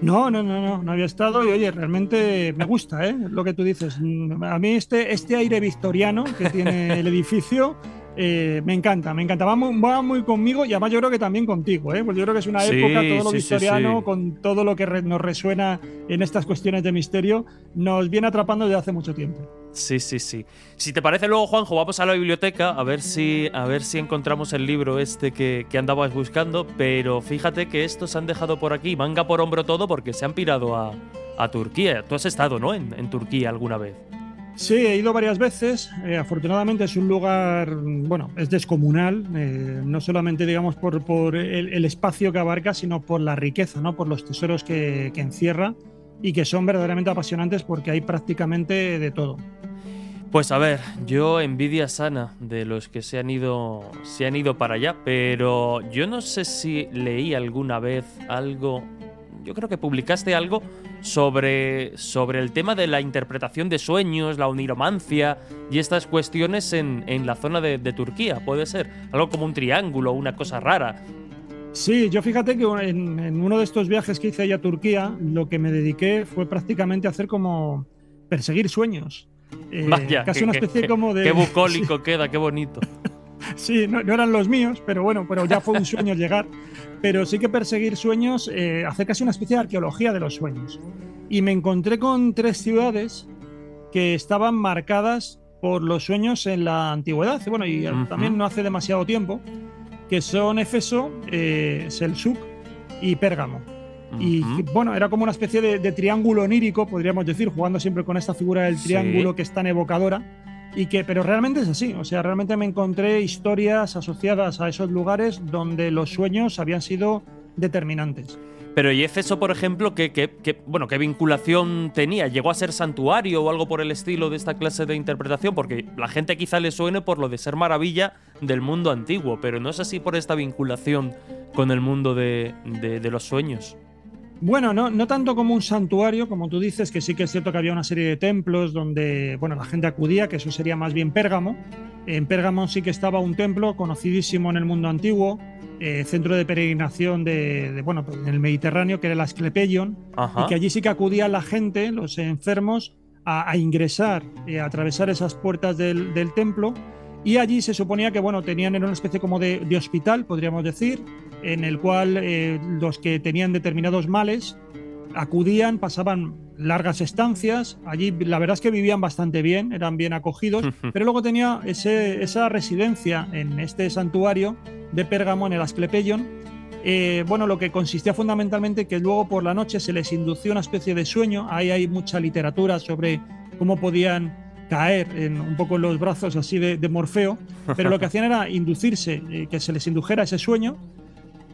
No, no, no, no, no había estado y oye, realmente me gusta, ¿eh? Lo que tú dices. A mí este, este aire victoriano que tiene [LAUGHS] el edificio eh, me encanta, me encanta. Va muy, va muy conmigo y además yo creo que también contigo, ¿eh? Porque yo creo que es una Sí, época, todo lo sí, victoriano, sí. con todo lo que re- nos resuena en estas cuestiones de misterio, nos viene atrapando desde hace mucho tiempo. Sí, sí, sí. Si te parece luego, Juanjo, vamos a la biblioteca a ver si, a ver si encontramos el libro este que, que andabas buscando, pero fíjate que estos han dejado por aquí, manga por hombro todo, porque se han pirado a, a Turquía. Tú has estado, ¿no? En, en Turquía alguna vez. Sí, he ido varias veces. Eh, afortunadamente es un lugar, bueno, es descomunal, eh, no solamente, digamos, por, por el, el espacio que abarca, sino por la riqueza, ¿no? Por los tesoros que, que encierra y que son verdaderamente apasionantes porque hay prácticamente de todo. Pues a ver, yo envidia sana de los que se han ido se han ido para allá, pero yo no sé si leí alguna vez algo, yo creo que publicaste algo sobre sobre el tema de la interpretación de sueños, la oniromancia y estas cuestiones en, en la zona de, de Turquía, puede ser algo como un triángulo, una cosa rara. Sí, yo fíjate que en, en uno de estos viajes que hice ahí a Turquía, lo que me dediqué fue prácticamente a hacer como perseguir sueños. Eh, Vaya, casi qué- una especie como de... Qué [LAUGHS] bucólico queda, qué bonito. [LAUGHS] Sí, no, no eran los míos, pero bueno, pero ya fue un sueño llegar. Pero sí que perseguir sueños, eh, hacer casi una especie de arqueología de los sueños. Y me encontré con tres ciudades que estaban marcadas por los sueños en la antigüedad, bueno, y Ujú. también no hace demasiado tiempo, que son Éfeso, eh, y Pérgamo. Y bueno, era como una especie de, de triángulo onírico, podríamos decir, jugando siempre con esta figura del Sí. triángulo que es tan evocadora. Y que, pero realmente es así. O sea, realmente me encontré historias asociadas a esos lugares donde los sueños habían sido determinantes. Pero ¿y Éfeso, por ejemplo, qué, qué- qué- bueno, qué vinculación tenía? ¿Llegó a ser santuario o algo por el estilo de esta clase de interpretación? Porque la gente quizá le suene por lo de ser maravilla del mundo antiguo, pero no es así por esta vinculación con el mundo de- de los sueños. Bueno, no, no tanto como un santuario, como tú dices, que sí que es cierto que había una serie de templos donde bueno, la gente acudía, que eso sería más bien Pérgamo. En Pérgamo sí que estaba un templo conocidísimo en el mundo antiguo, eh, centro de peregrinación de, de, bueno, en el Mediterráneo, que era el Asclepeion, Ajá. y que allí sí que acudía la gente, los enfermos, a, a ingresar, eh, a atravesar esas puertas del, del templo. Y allí se suponía que bueno, tenían era una especie como de, de hospital, podríamos decir, en el cual eh, los que tenían determinados males acudían, pasaban largas estancias. Allí la verdad es que vivían bastante bien, eran bien acogidos, [LAUGHS] pero luego tenía ese- esa residencia en este santuario de Pérgamo, en el Asclepeion, eh, bueno, lo que consistía fundamentalmente que luego por la noche se les inducía una especie de sueño. Ahí hay mucha literatura sobre cómo podían caer en, un poco en los brazos así de, Morfeo, pero lo que hacían era inducirse, eh, que se les indujera ese sueño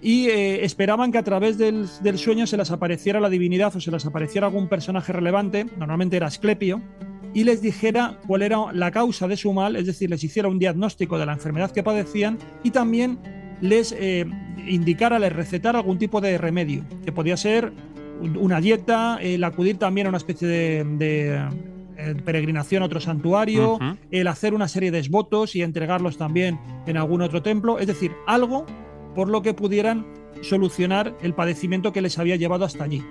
y eh, esperaban que a través del, sueño se les apareciera la divinidad o se les apareciera algún personaje relevante, normalmente era Asclepio, y les dijera cuál era la causa de su mal, es decir, les hiciera un diagnóstico de la enfermedad que padecían y también les eh, indicara, les recetara algún tipo de remedio, que podía ser una dieta, el acudir también a una especie de, peregrinación a otro santuario, el hacer una serie de esvotos y entregarlos también en algún otro templo, es decir, algo por lo que pudieran solucionar el padecimiento que les había llevado hasta allí.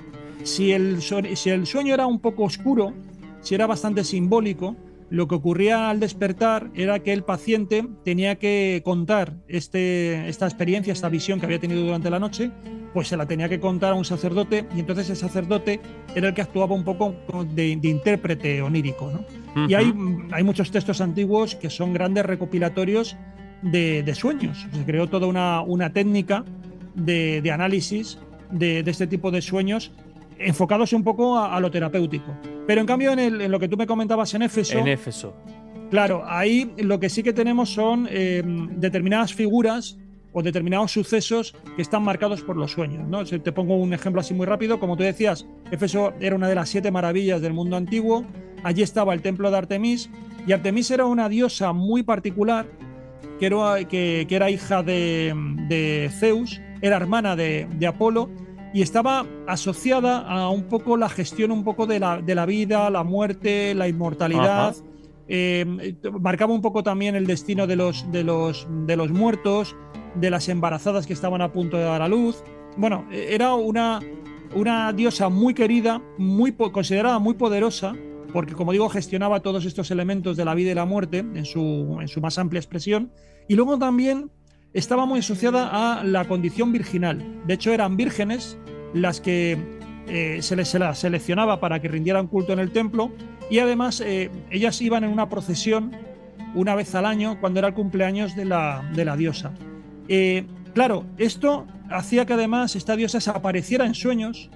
Si el, so- si el sueño era un poco oscuro, si era bastante simbólico, lo que ocurría al despertar era que el paciente tenía que contar este, esta experiencia, esta visión que había tenido durante la noche, pues se la tenía que contar a un sacerdote y entonces el sacerdote era el que actuaba un poco de, de intérprete onírico. ¿no? Y hay, hay muchos textos antiguos que son grandes recopilatorios de, de sueños. Se creó toda una, una técnica de, de análisis de, de este tipo de sueños enfocados un poco a, a lo terapéutico. Pero en cambio, en, el- en lo que tú me comentabas en Éfeso, En Éfeso. Claro, ahí lo que sí que tenemos son eh, determinadas figuras o determinados sucesos que están marcados por los sueños. ¿no? Te pongo un ejemplo así muy rápido. Como tú decías, Éfeso era una de las siete maravillas del mundo antiguo. Allí estaba el templo de Artemis. Y Artemis era una diosa muy particular que era, que, que era hija de, de Zeus, era hermana de, de Apolo y estaba asociada a un poco la gestión un poco de la, de la vida, la muerte, la inmortalidad. Eh, marcaba un poco también el destino de los, de, los, de los muertos, de las embarazadas que estaban a punto de dar a luz. Bueno, era una, una diosa muy querida, muy considerada muy poderosa, porque como digo, gestionaba todos estos elementos de la vida y la muerte en su, en su más amplia expresión. Y luego también estaba muy asociada a la condición virginal. De hecho, eran vírgenes las que eh, se les se las seleccionaba para que rindieran culto en el templo y además eh, ellas iban en una procesión una vez al año cuando era el cumpleaños de la, de la diosa. Eh, claro, esto hacía que además esta diosa se apareciera en sueños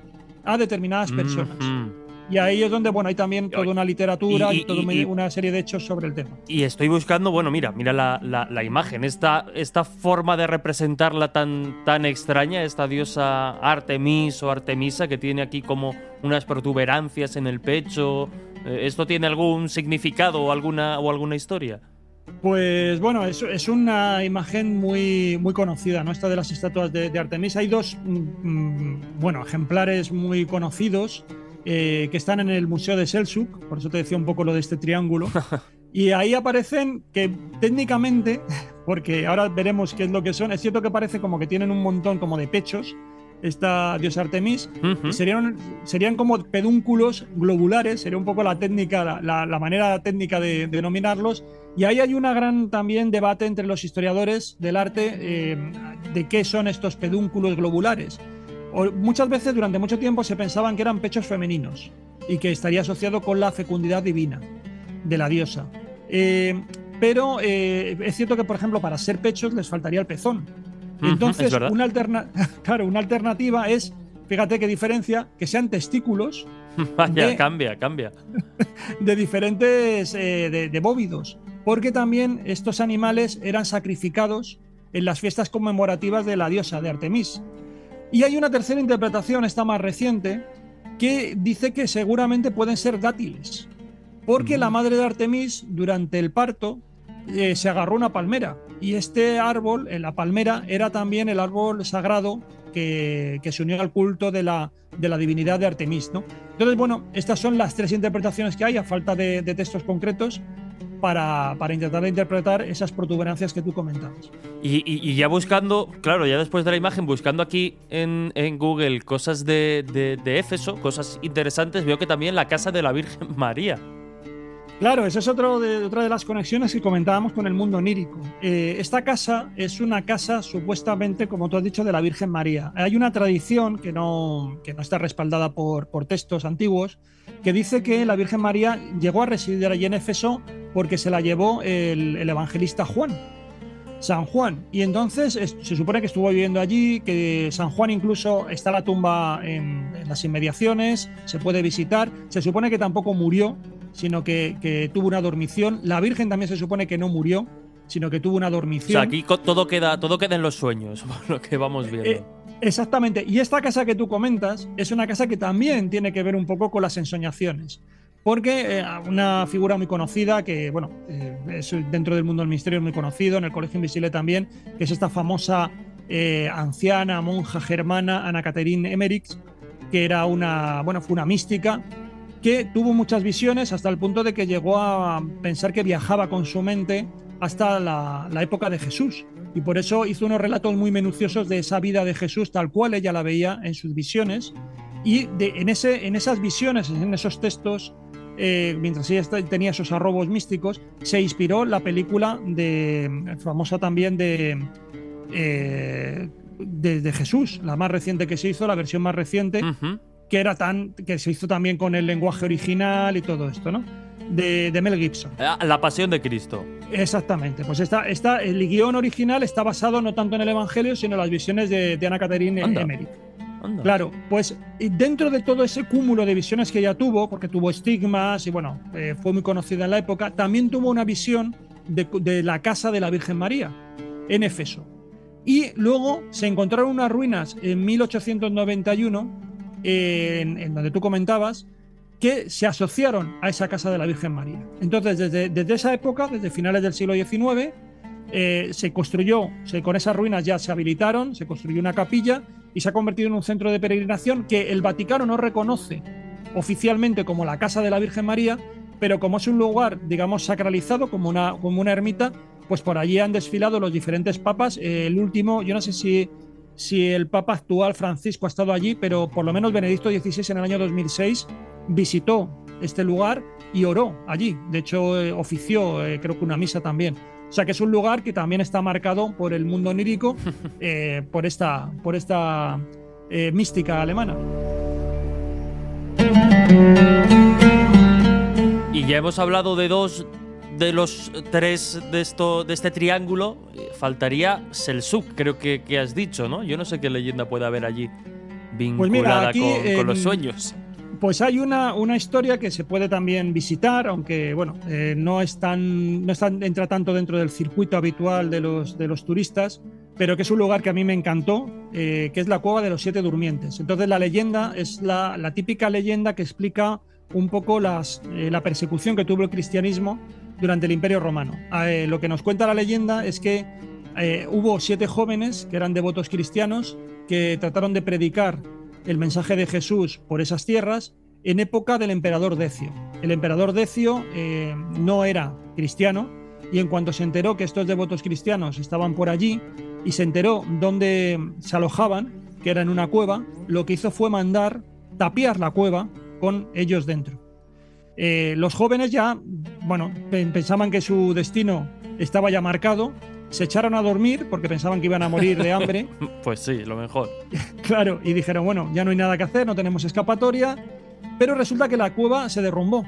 a determinadas personas. Ujú. Y ahí es donde, bueno, hay también toda una literatura y- y, toda y- una serie de hechos sobre el tema. Y estoy buscando, bueno, mira, mira la, la- la imagen, esta, esta forma de representarla tan, tan extraña, esta diosa Artemis o Artemisa que tiene aquí como unas protuberancias en el pecho. Eh, ¿Esto tiene algún significado o alguna, o alguna historia? Pues bueno, es, es una imagen muy, muy conocida, ¿no? Esta de las estatuas de, de Artemis. Hay dos, mm, mm, bueno, ejemplares muy conocidos eh, que están en el Museo de Selçuk, por eso te decía un poco lo de este triángulo. [LAUGHS] Y ahí aparecen que técnicamente, [LAUGHS] porque ahora veremos qué es lo que son, es cierto que parece como que tienen un montón como de pechos, esta diosa Artemis, y serían, serían como pedúnculos globulares, sería un poco la técnica, la, la- la manera técnica de, de denominarlos. Y ahí hay una gran también debate entre los historiadores del arte eh, de qué son estos pedúnculos globulares. Muchas veces durante mucho tiempo se pensaban que eran pechos femeninos y que estaría asociado con la fecundidad divina de la diosa. Eh, pero eh, es cierto que, por ejemplo, para ser pechos les faltaría el pezón. Entonces, una, alterna [LAUGHS] claro, una alternativa es, fíjate qué diferencia, que sean testículos [LAUGHS] Vaya, de- cambia, cambia. [LAUGHS] de diferentes eh, de, de bóvidos, porque también estos animales eran sacrificados en las fiestas conmemorativas de la diosa de Artemis. Y hay una tercera interpretación, esta más reciente, que dice que seguramente pueden ser dátiles, porque la madre de Artemis durante el parto eh, se agarró una palmera y este árbol, en la palmera, era también el árbol sagrado que, que se unió al culto de la, de la divinidad de Artemis. ¿no? Entonces, bueno, estas son las tres interpretaciones que hay, a falta de, de textos concretos, para, para intentar interpretar esas protuberancias que tú comentabas. Y, ya buscando, claro, ya después de la imagen, buscando aquí en, en Google cosas de, de- de Éfeso, cosas interesantes, veo que también la casa de la Virgen [LAUGHS] María. Claro, esa es otra de las conexiones que comentábamos con el mundo onírico. Eh, esta casa es una casa supuestamente, como tú has dicho, de la Virgen María. Hay una tradición que no, está respaldada por, textos antiguos que dice que la Virgen María llegó a residir allí en Éfeso porque se la llevó el, el evangelista Juan. San Juan. Y entonces es- se supone que estuvo viviendo allí, que San Juan incluso está la tumba en las inmediaciones, se puede visitar. Se supone que tampoco murió, sino que, que tuvo una dormición. La Virgen también se supone que no murió, sino que tuvo una O dormición. sea, aquí todo queda, todo queda en los sueños, [LAUGHS] por lo que vamos viendo. Eh, exactamente. Y esta casa que tú comentas es una casa que también tiene que ver un poco con las ensoñaciones. Porque eh, una figura muy conocida, que bueno, eh, es dentro del mundo del misterio es muy conocido, en el Colegio Invisible también, que es esta famosa eh, anciana monja germana Ana Catherine Emmerich, que era una, bueno, fue una mística que tuvo muchas visiones hasta el punto de que llegó a pensar que viajaba con su mente hasta la, época de Jesús. Y por eso hizo unos relatos muy minuciosos de esa vida de Jesús tal cual ella la veía en sus visiones. Y en, ese, en esas visiones, en esos textos, eh, mientras ella tenía esos arrobos místicos, se inspiró la película de, famosa también de, eh, de, de Jesús, la más reciente que se hizo, la versión más reciente. Que era tan que se hizo también con el lenguaje original y todo esto, ¿no? De, de Mel Gibson. Ah, La pasión de Cristo. Exactamente. Pues está, está, el guion original está basado no tanto en el Evangelio, sino en las visiones de, de Ana Catherine Anda. Emmerich. Anda. Claro, pues dentro de todo ese cúmulo de visiones que ella tuvo, porque tuvo estigmas y bueno, eh, fue muy conocida en la época, también tuvo una visión de, de la casa de la Virgen María en Éfeso. Y luego se encontraron unas ruinas en 1891, en, donde tú comentabas, que se asociaron a esa casa de la Virgen María. Entonces, desde, desde esa época, desde finales del siglo XIX, eh, se construyó, se- con esas ruinas ya se habilitaron, se construyó una capilla y se ha convertido en un centro de peregrinación que el Vaticano no reconoce oficialmente como la Casa de la Virgen María, pero como es un lugar, digamos, sacralizado, como una, como una ermita, pues por allí han desfilado los diferentes papas. El último, yo no sé si, si el Papa actual Francisco ha estado allí, pero por lo menos Benedicto XVI en el año 2006 visitó este lugar y oró allí. De hecho, eh, ofició, eh, creo que una misa también. O sea que es un lugar que también está marcado por el mundo onírico, [LAUGHS] eh, por esta, por esta mística alemana. Y ya hemos hablado de dos de los tres de esto de este triángulo. Eh, Faltaría Selçuk, creo que, que has dicho, ¿no? Yo no sé qué leyenda puede haber allí vinculada Pues mira, aquí, con, con los sueños. Pues hay una, una historia que se puede también visitar, aunque bueno, eh, no, es tan, no es tan- entra tanto dentro del circuito habitual de los, de los turistas, pero que es un lugar que a mí me encantó, eh, que es la Cueva de los Siete Durmientes. Entonces la leyenda es la, la típica leyenda que explica un poco las, eh, la persecución que tuvo el cristianismo durante el Imperio Romano. Eh, lo que nos cuenta la leyenda es que eh, hubo siete jóvenes que eran devotos cristianos que trataron de predicar el mensaje de Jesús por esas tierras en época del emperador Decio. El emperador Decio eh, no era cristiano y en cuanto se enteró que estos devotos cristianos estaban por allí y se enteró dónde se alojaban, que era en una cueva, lo que hizo fue mandar tapiar la cueva con ellos dentro. Eh, los jóvenes ya, bueno, pe- pensaban que su destino estaba ya marcado, se echaron a dormir porque pensaban que iban a morir de hambre. [LAUGHS] Pues sí, lo mejor. [LAUGHS] Claro, y dijeron, bueno, ya no hay nada que hacer, no tenemos escapatoria, pero resulta que la cueva se derrumbó.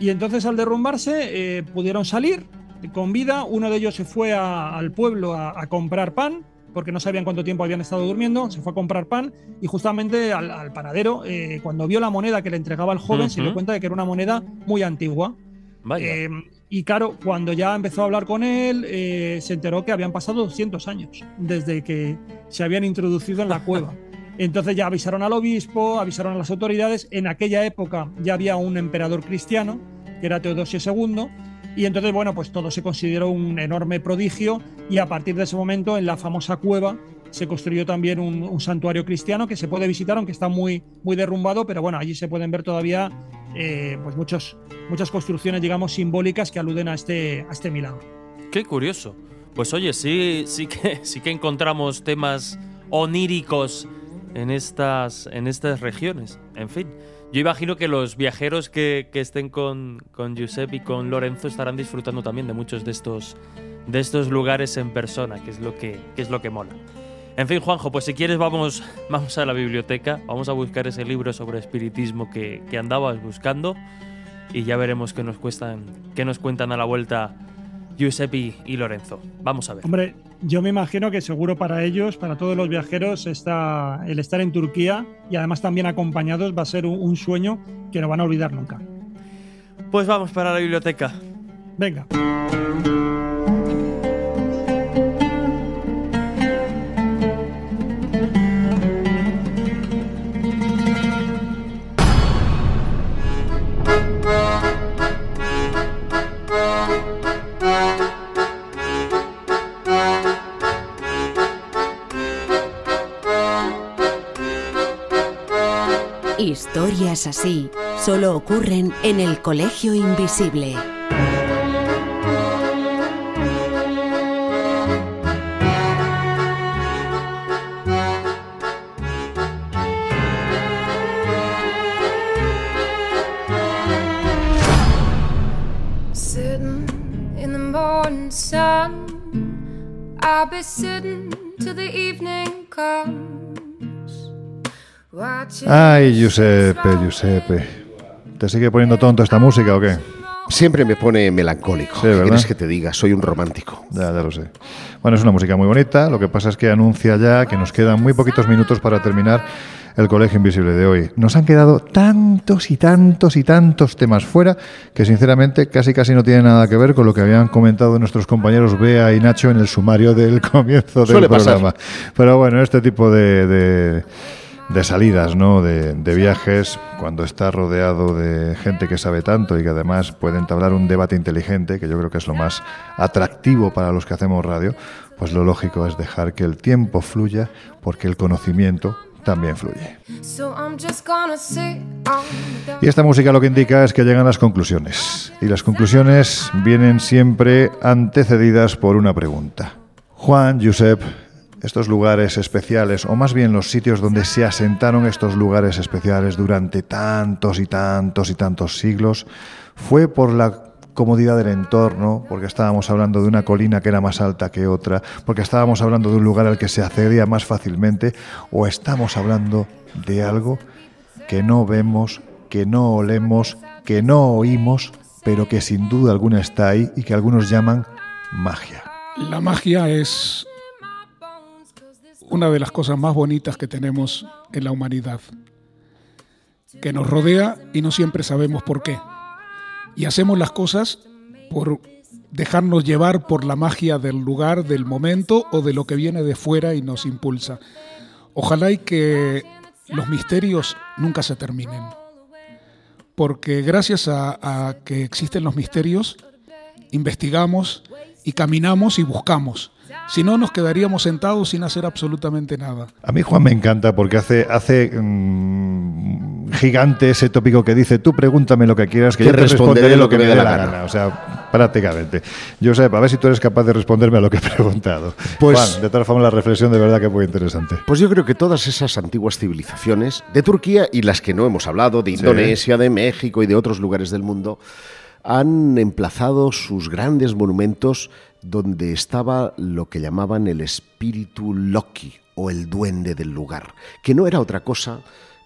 Y entonces al derrumbarse eh, pudieron salir con vida, uno de ellos se fue a- al pueblo a, a comprar pan, porque no sabían cuánto tiempo habían estado durmiendo, se fue a comprar pan y justamente al, al panadero, eh, cuando vio la moneda que le entregaba el joven, se dio cuenta de que era una moneda muy antigua. Vaya. Eh, y claro, cuando ya empezó a hablar con él, eh, se enteró que habían pasado 200 años desde que se habían introducido en la cueva. [LAUGHS] Entonces ya avisaron al obispo, avisaron a las autoridades. En aquella época ya había un emperador cristiano, que era Teodosio II, y entonces, bueno, pues todo se consideró un enorme prodigio y a partir de ese momento en la famosa cueva se construyó también un, santuario cristiano que se puede visitar, aunque está muy, muy derrumbado, pero bueno, allí se pueden ver todavía eh, pues muchos, muchas construcciones, digamos, simbólicas que aluden a este, a este milagro. Qué curioso. Pues oye, sí, sí que sí que encontramos temas oníricos en estas, en estas regiones. En fin, yo imagino que los viajeros que, que estén con, con Giuseppe y con Lorenzo estarán disfrutando también de muchos de estos, de estos lugares en persona, que es lo que, que es lo que mola. En fin, Juanjo, pues si quieres vamos, [LAUGHS] vamos a la biblioteca, vamos a buscar ese libro sobre espiritismo que, que andabas buscando y ya veremos qué nos, cuestan, qué nos cuentan a la vuelta Giuseppe y Lorenzo. Vamos a ver. Hombre, yo me imagino que seguro para ellos, para todos los viajeros, está el estar en Turquía y además también acompañados va a ser un, un sueño que no van a olvidar nunca. Pues vamos para la biblioteca. Venga. Historias así solo ocurren en el Colegio Invisible. The evening. Ay, Giuseppe, Giuseppe. ¿Te sigue poniendo tonto esta música o qué? Siempre me pone melancólico. Sí, ¿verdad? ¿Quieres que te diga? Soy un romántico. Ya, ya lo sé. Bueno, es una música muy bonita. Lo que pasa es que anuncia ya que nos quedan muy poquitos minutos para terminar el Colegio Invisible de hoy. Nos han quedado tantos y tantos y tantos temas fuera que sinceramente casi casi no tiene nada que ver con lo que habían comentado nuestros compañeros Bea y Nacho en el sumario del [LAUGHS] comienzo del Suele pasar. programa. Pero bueno, este tipo de, de- de salidas, ¿no? De, de viajes, cuando está rodeado de gente que sabe tanto y que además puede entablar un debate inteligente, que yo creo que es lo más atractivo para los que hacemos radio, pues lo lógico es dejar que el tiempo fluya, porque el conocimiento también fluye. Y esta música lo que indica es que llegan las conclusiones. Y las conclusiones vienen siempre antecedidas por una pregunta. Juan, Josep, estos lugares especiales, o más bien los sitios donde se asentaron estos lugares especiales durante tantos y tantos y tantos siglos, fue por la comodidad del entorno, porque estábamos hablando de una colina que era más alta que otra, porque estábamos hablando de un lugar al que se accedía más fácilmente, o estamos hablando de algo que no vemos, que no olemos, que no oímos, pero que sin duda alguna está ahí y que algunos llaman magia. La magia es una de las cosas más bonitas que tenemos en la humanidad, que nos rodea y no siempre sabemos por qué. Y hacemos las cosas por dejarnos llevar por la magia del lugar, del momento o de lo que viene de fuera y nos impulsa. Ojalá y que los misterios nunca se terminen, porque gracias a, a que existen los misterios, investigamos y caminamos y buscamos. Si no, nos quedaríamos sentados sin hacer absolutamente nada. A mí Juan me encanta porque hace, hace mm, gigante ese tópico que dice tú pregúntame lo que quieras que yo te responderé lo que me dé la gana. gana. O sea, prácticamente. Josep, a ver si tú eres capaz de responderme a lo que he preguntado. Pues- Juan, de todas formas la reflexión de verdad que es muy interesante. Pues yo creo que todas esas antiguas civilizaciones de Turquía y las que no hemos hablado, de Sí. Indonesia, de México y de otros lugares del mundo, han emplazado sus grandes monumentos donde estaba lo que llamaban el espíritu Loki o el duende del lugar, que no era otra cosa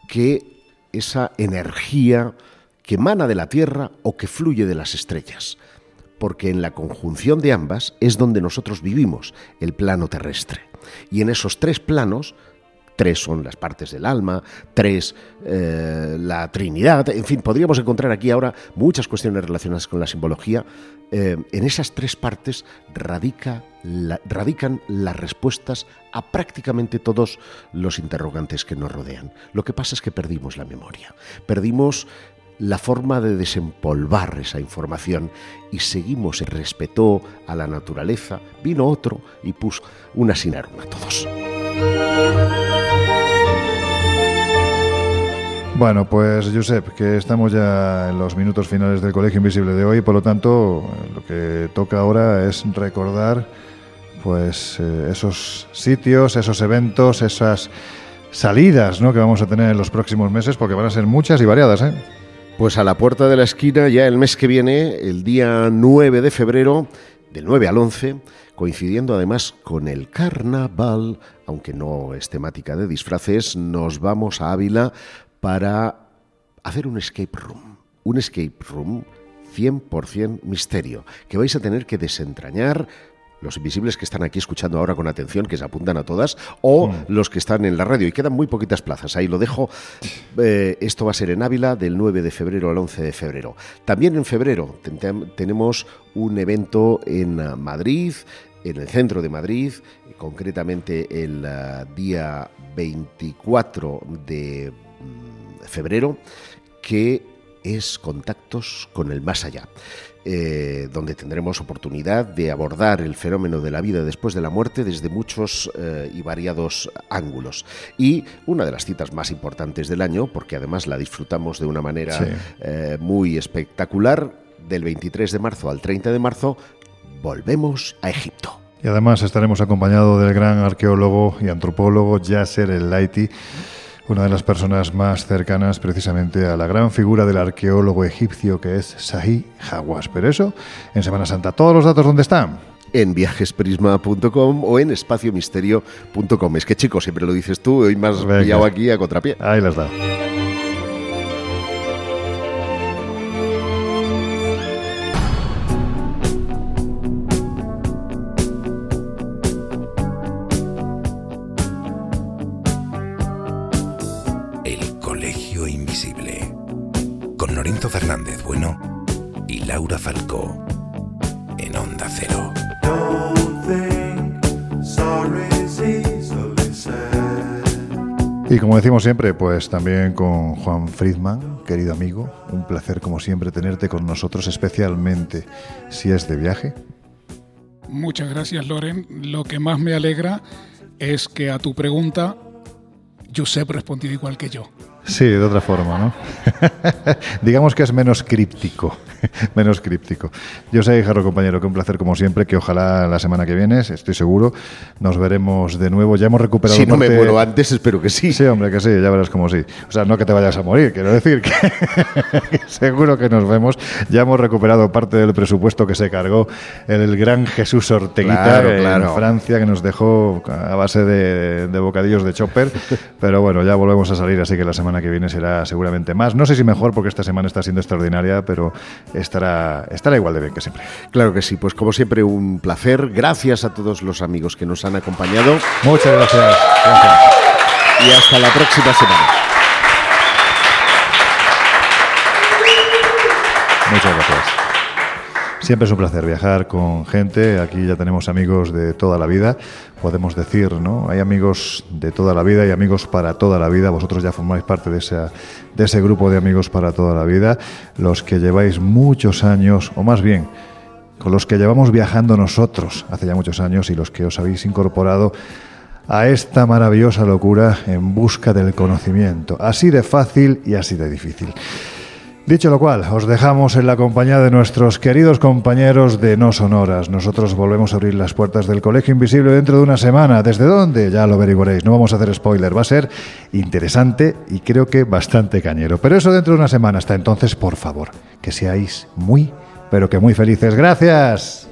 que esa energía que emana de la Tierra o que fluye de las estrellas porque en la conjunción de ambas es donde nosotros vivimos, el plano terrestre. Y en esos tres planos, tres son las partes del alma, tres eh, la Trinidad, en fin, podríamos encontrar aquí ahora muchas cuestiones relacionadas con la simbología. Eh, en esas tres partes radica radican las respuestas a prácticamente todos los interrogantes que nos rodean. Lo que pasa es que perdimos la memoria, perdimos la forma de desempolvar esa información y seguimos, se respetó a la naturaleza, vino otro y puso una sin aroma a todos. Bueno, pues Josep, que estamos ya en los minutos finales del Colegio Invisible de hoy, por lo tanto, lo que toca ahora es recordar pues eh, esos sitios, esos eventos, esas salidas ¿no? que vamos a tener en los próximos meses, porque van a ser muchas y variadas, ¿eh? Pues a la puerta de la esquina, ya el mes que viene, el día 9 de febrero, del 9 al 11, coincidiendo además con el carnaval, aunque no es temática de disfraces, nos vamos a Ávila para hacer un escape room. Un escape room 100% misterio, que vais a tener que desentrañar los invisibles que están aquí escuchando ahora con atención, que se apuntan a todas, o Hmm. los que están en la radio. Y quedan muy poquitas plazas. Ahí lo dejo. Eh, esto va a ser en Ávila del 9 de febrero al 11 de febrero. También en febrero ten- tenemos un evento en ah, Madrid, en el centro de Madrid, concretamente el ah, día 24 de mm, febrero, que es Contactos con el Más Allá, eh, donde tendremos oportunidad de abordar el fenómeno de la vida después de la muerte desde muchos eh, y variados ángulos. Y una de las citas más importantes del año, porque además la disfrutamos de una manera Sí. eh, muy espectacular, del 23 de marzo al 30 de marzo, volvemos a Egipto. Y además estaremos acompañados del gran arqueólogo y antropólogo Yasser El Laiti, una de las personas más cercanas precisamente a la gran figura del arqueólogo egipcio que es Sahih Hawass. Pero eso en Semana Santa. ¿Todos los datos dónde están? En viajesprisma.com o en espaciomisterio.com. Es que chicos, siempre lo dices tú, hoy me has pillado aquí a contrapié. Ahí las da. Fernández Bueno y Laura Falcó. En Onda Cero. Y como decimos siempre, pues también con Juan Friedman, querido amigo, un placer como siempre tenerte con nosotros, especialmente si es de viaje. Muchas gracias, Loren. Lo que más me alegra es que a tu pregunta, Josep respondió igual que yo. Sí, de otra forma, ¿no? [LAUGHS] Digamos que es menos críptico, [LAUGHS] menos críptico. Yo sé, Jarro compañero, que un placer como siempre, que ojalá la semana que viene, estoy seguro, nos veremos de nuevo. Ya hemos recuperado Si no me parte- muero antes, espero que sí. Sí, hombre, que sí, ya verás como sí. O sea, no que te vayas a morir, quiero decir [LAUGHS] que seguro que nos vemos. Ya hemos recuperado parte del presupuesto que se cargó el gran Jesús Orteguita Claro, en claro. Francia, que nos dejó a base de, de bocadillos de chopper. Pero bueno, ya volvemos a salir, así que la semana que viene será seguramente más. No sé si mejor, porque esta semana está siendo extraordinaria, pero estará, estará igual de bien que siempre. Claro que sí, pues como siempre un placer. Gracias a todos los amigos que nos han acompañado Muchas gracias. gracias. y hasta la próxima semana. Muchas gracias. Siempre es un placer viajar con gente. Aquí ya tenemos amigos de toda la vida, podemos decir, ¿no? Hay amigos de toda la vida y amigos para toda la vida. Vosotros ya formáis parte de, de ese grupo de amigos para toda la vida. Los que lleváis muchos años, o más bien, con los que llevamos viajando nosotros hace ya muchos años y los que os habéis incorporado a esta maravillosa locura en busca del conocimiento. Así de fácil y así de difícil. Dicho lo cual, os dejamos en la compañía de nuestros queridos compañeros de No Sonoras. Nosotros volvemos a abrir las puertas del Colegio Invisible dentro de una semana. ¿Desde dónde? Ya lo averiguaréis. No vamos a hacer spoiler. Va a ser interesante y creo que bastante cañero. Pero eso dentro de una semana. Hasta entonces, por favor, que seáis muy, pero que muy felices. Gracias.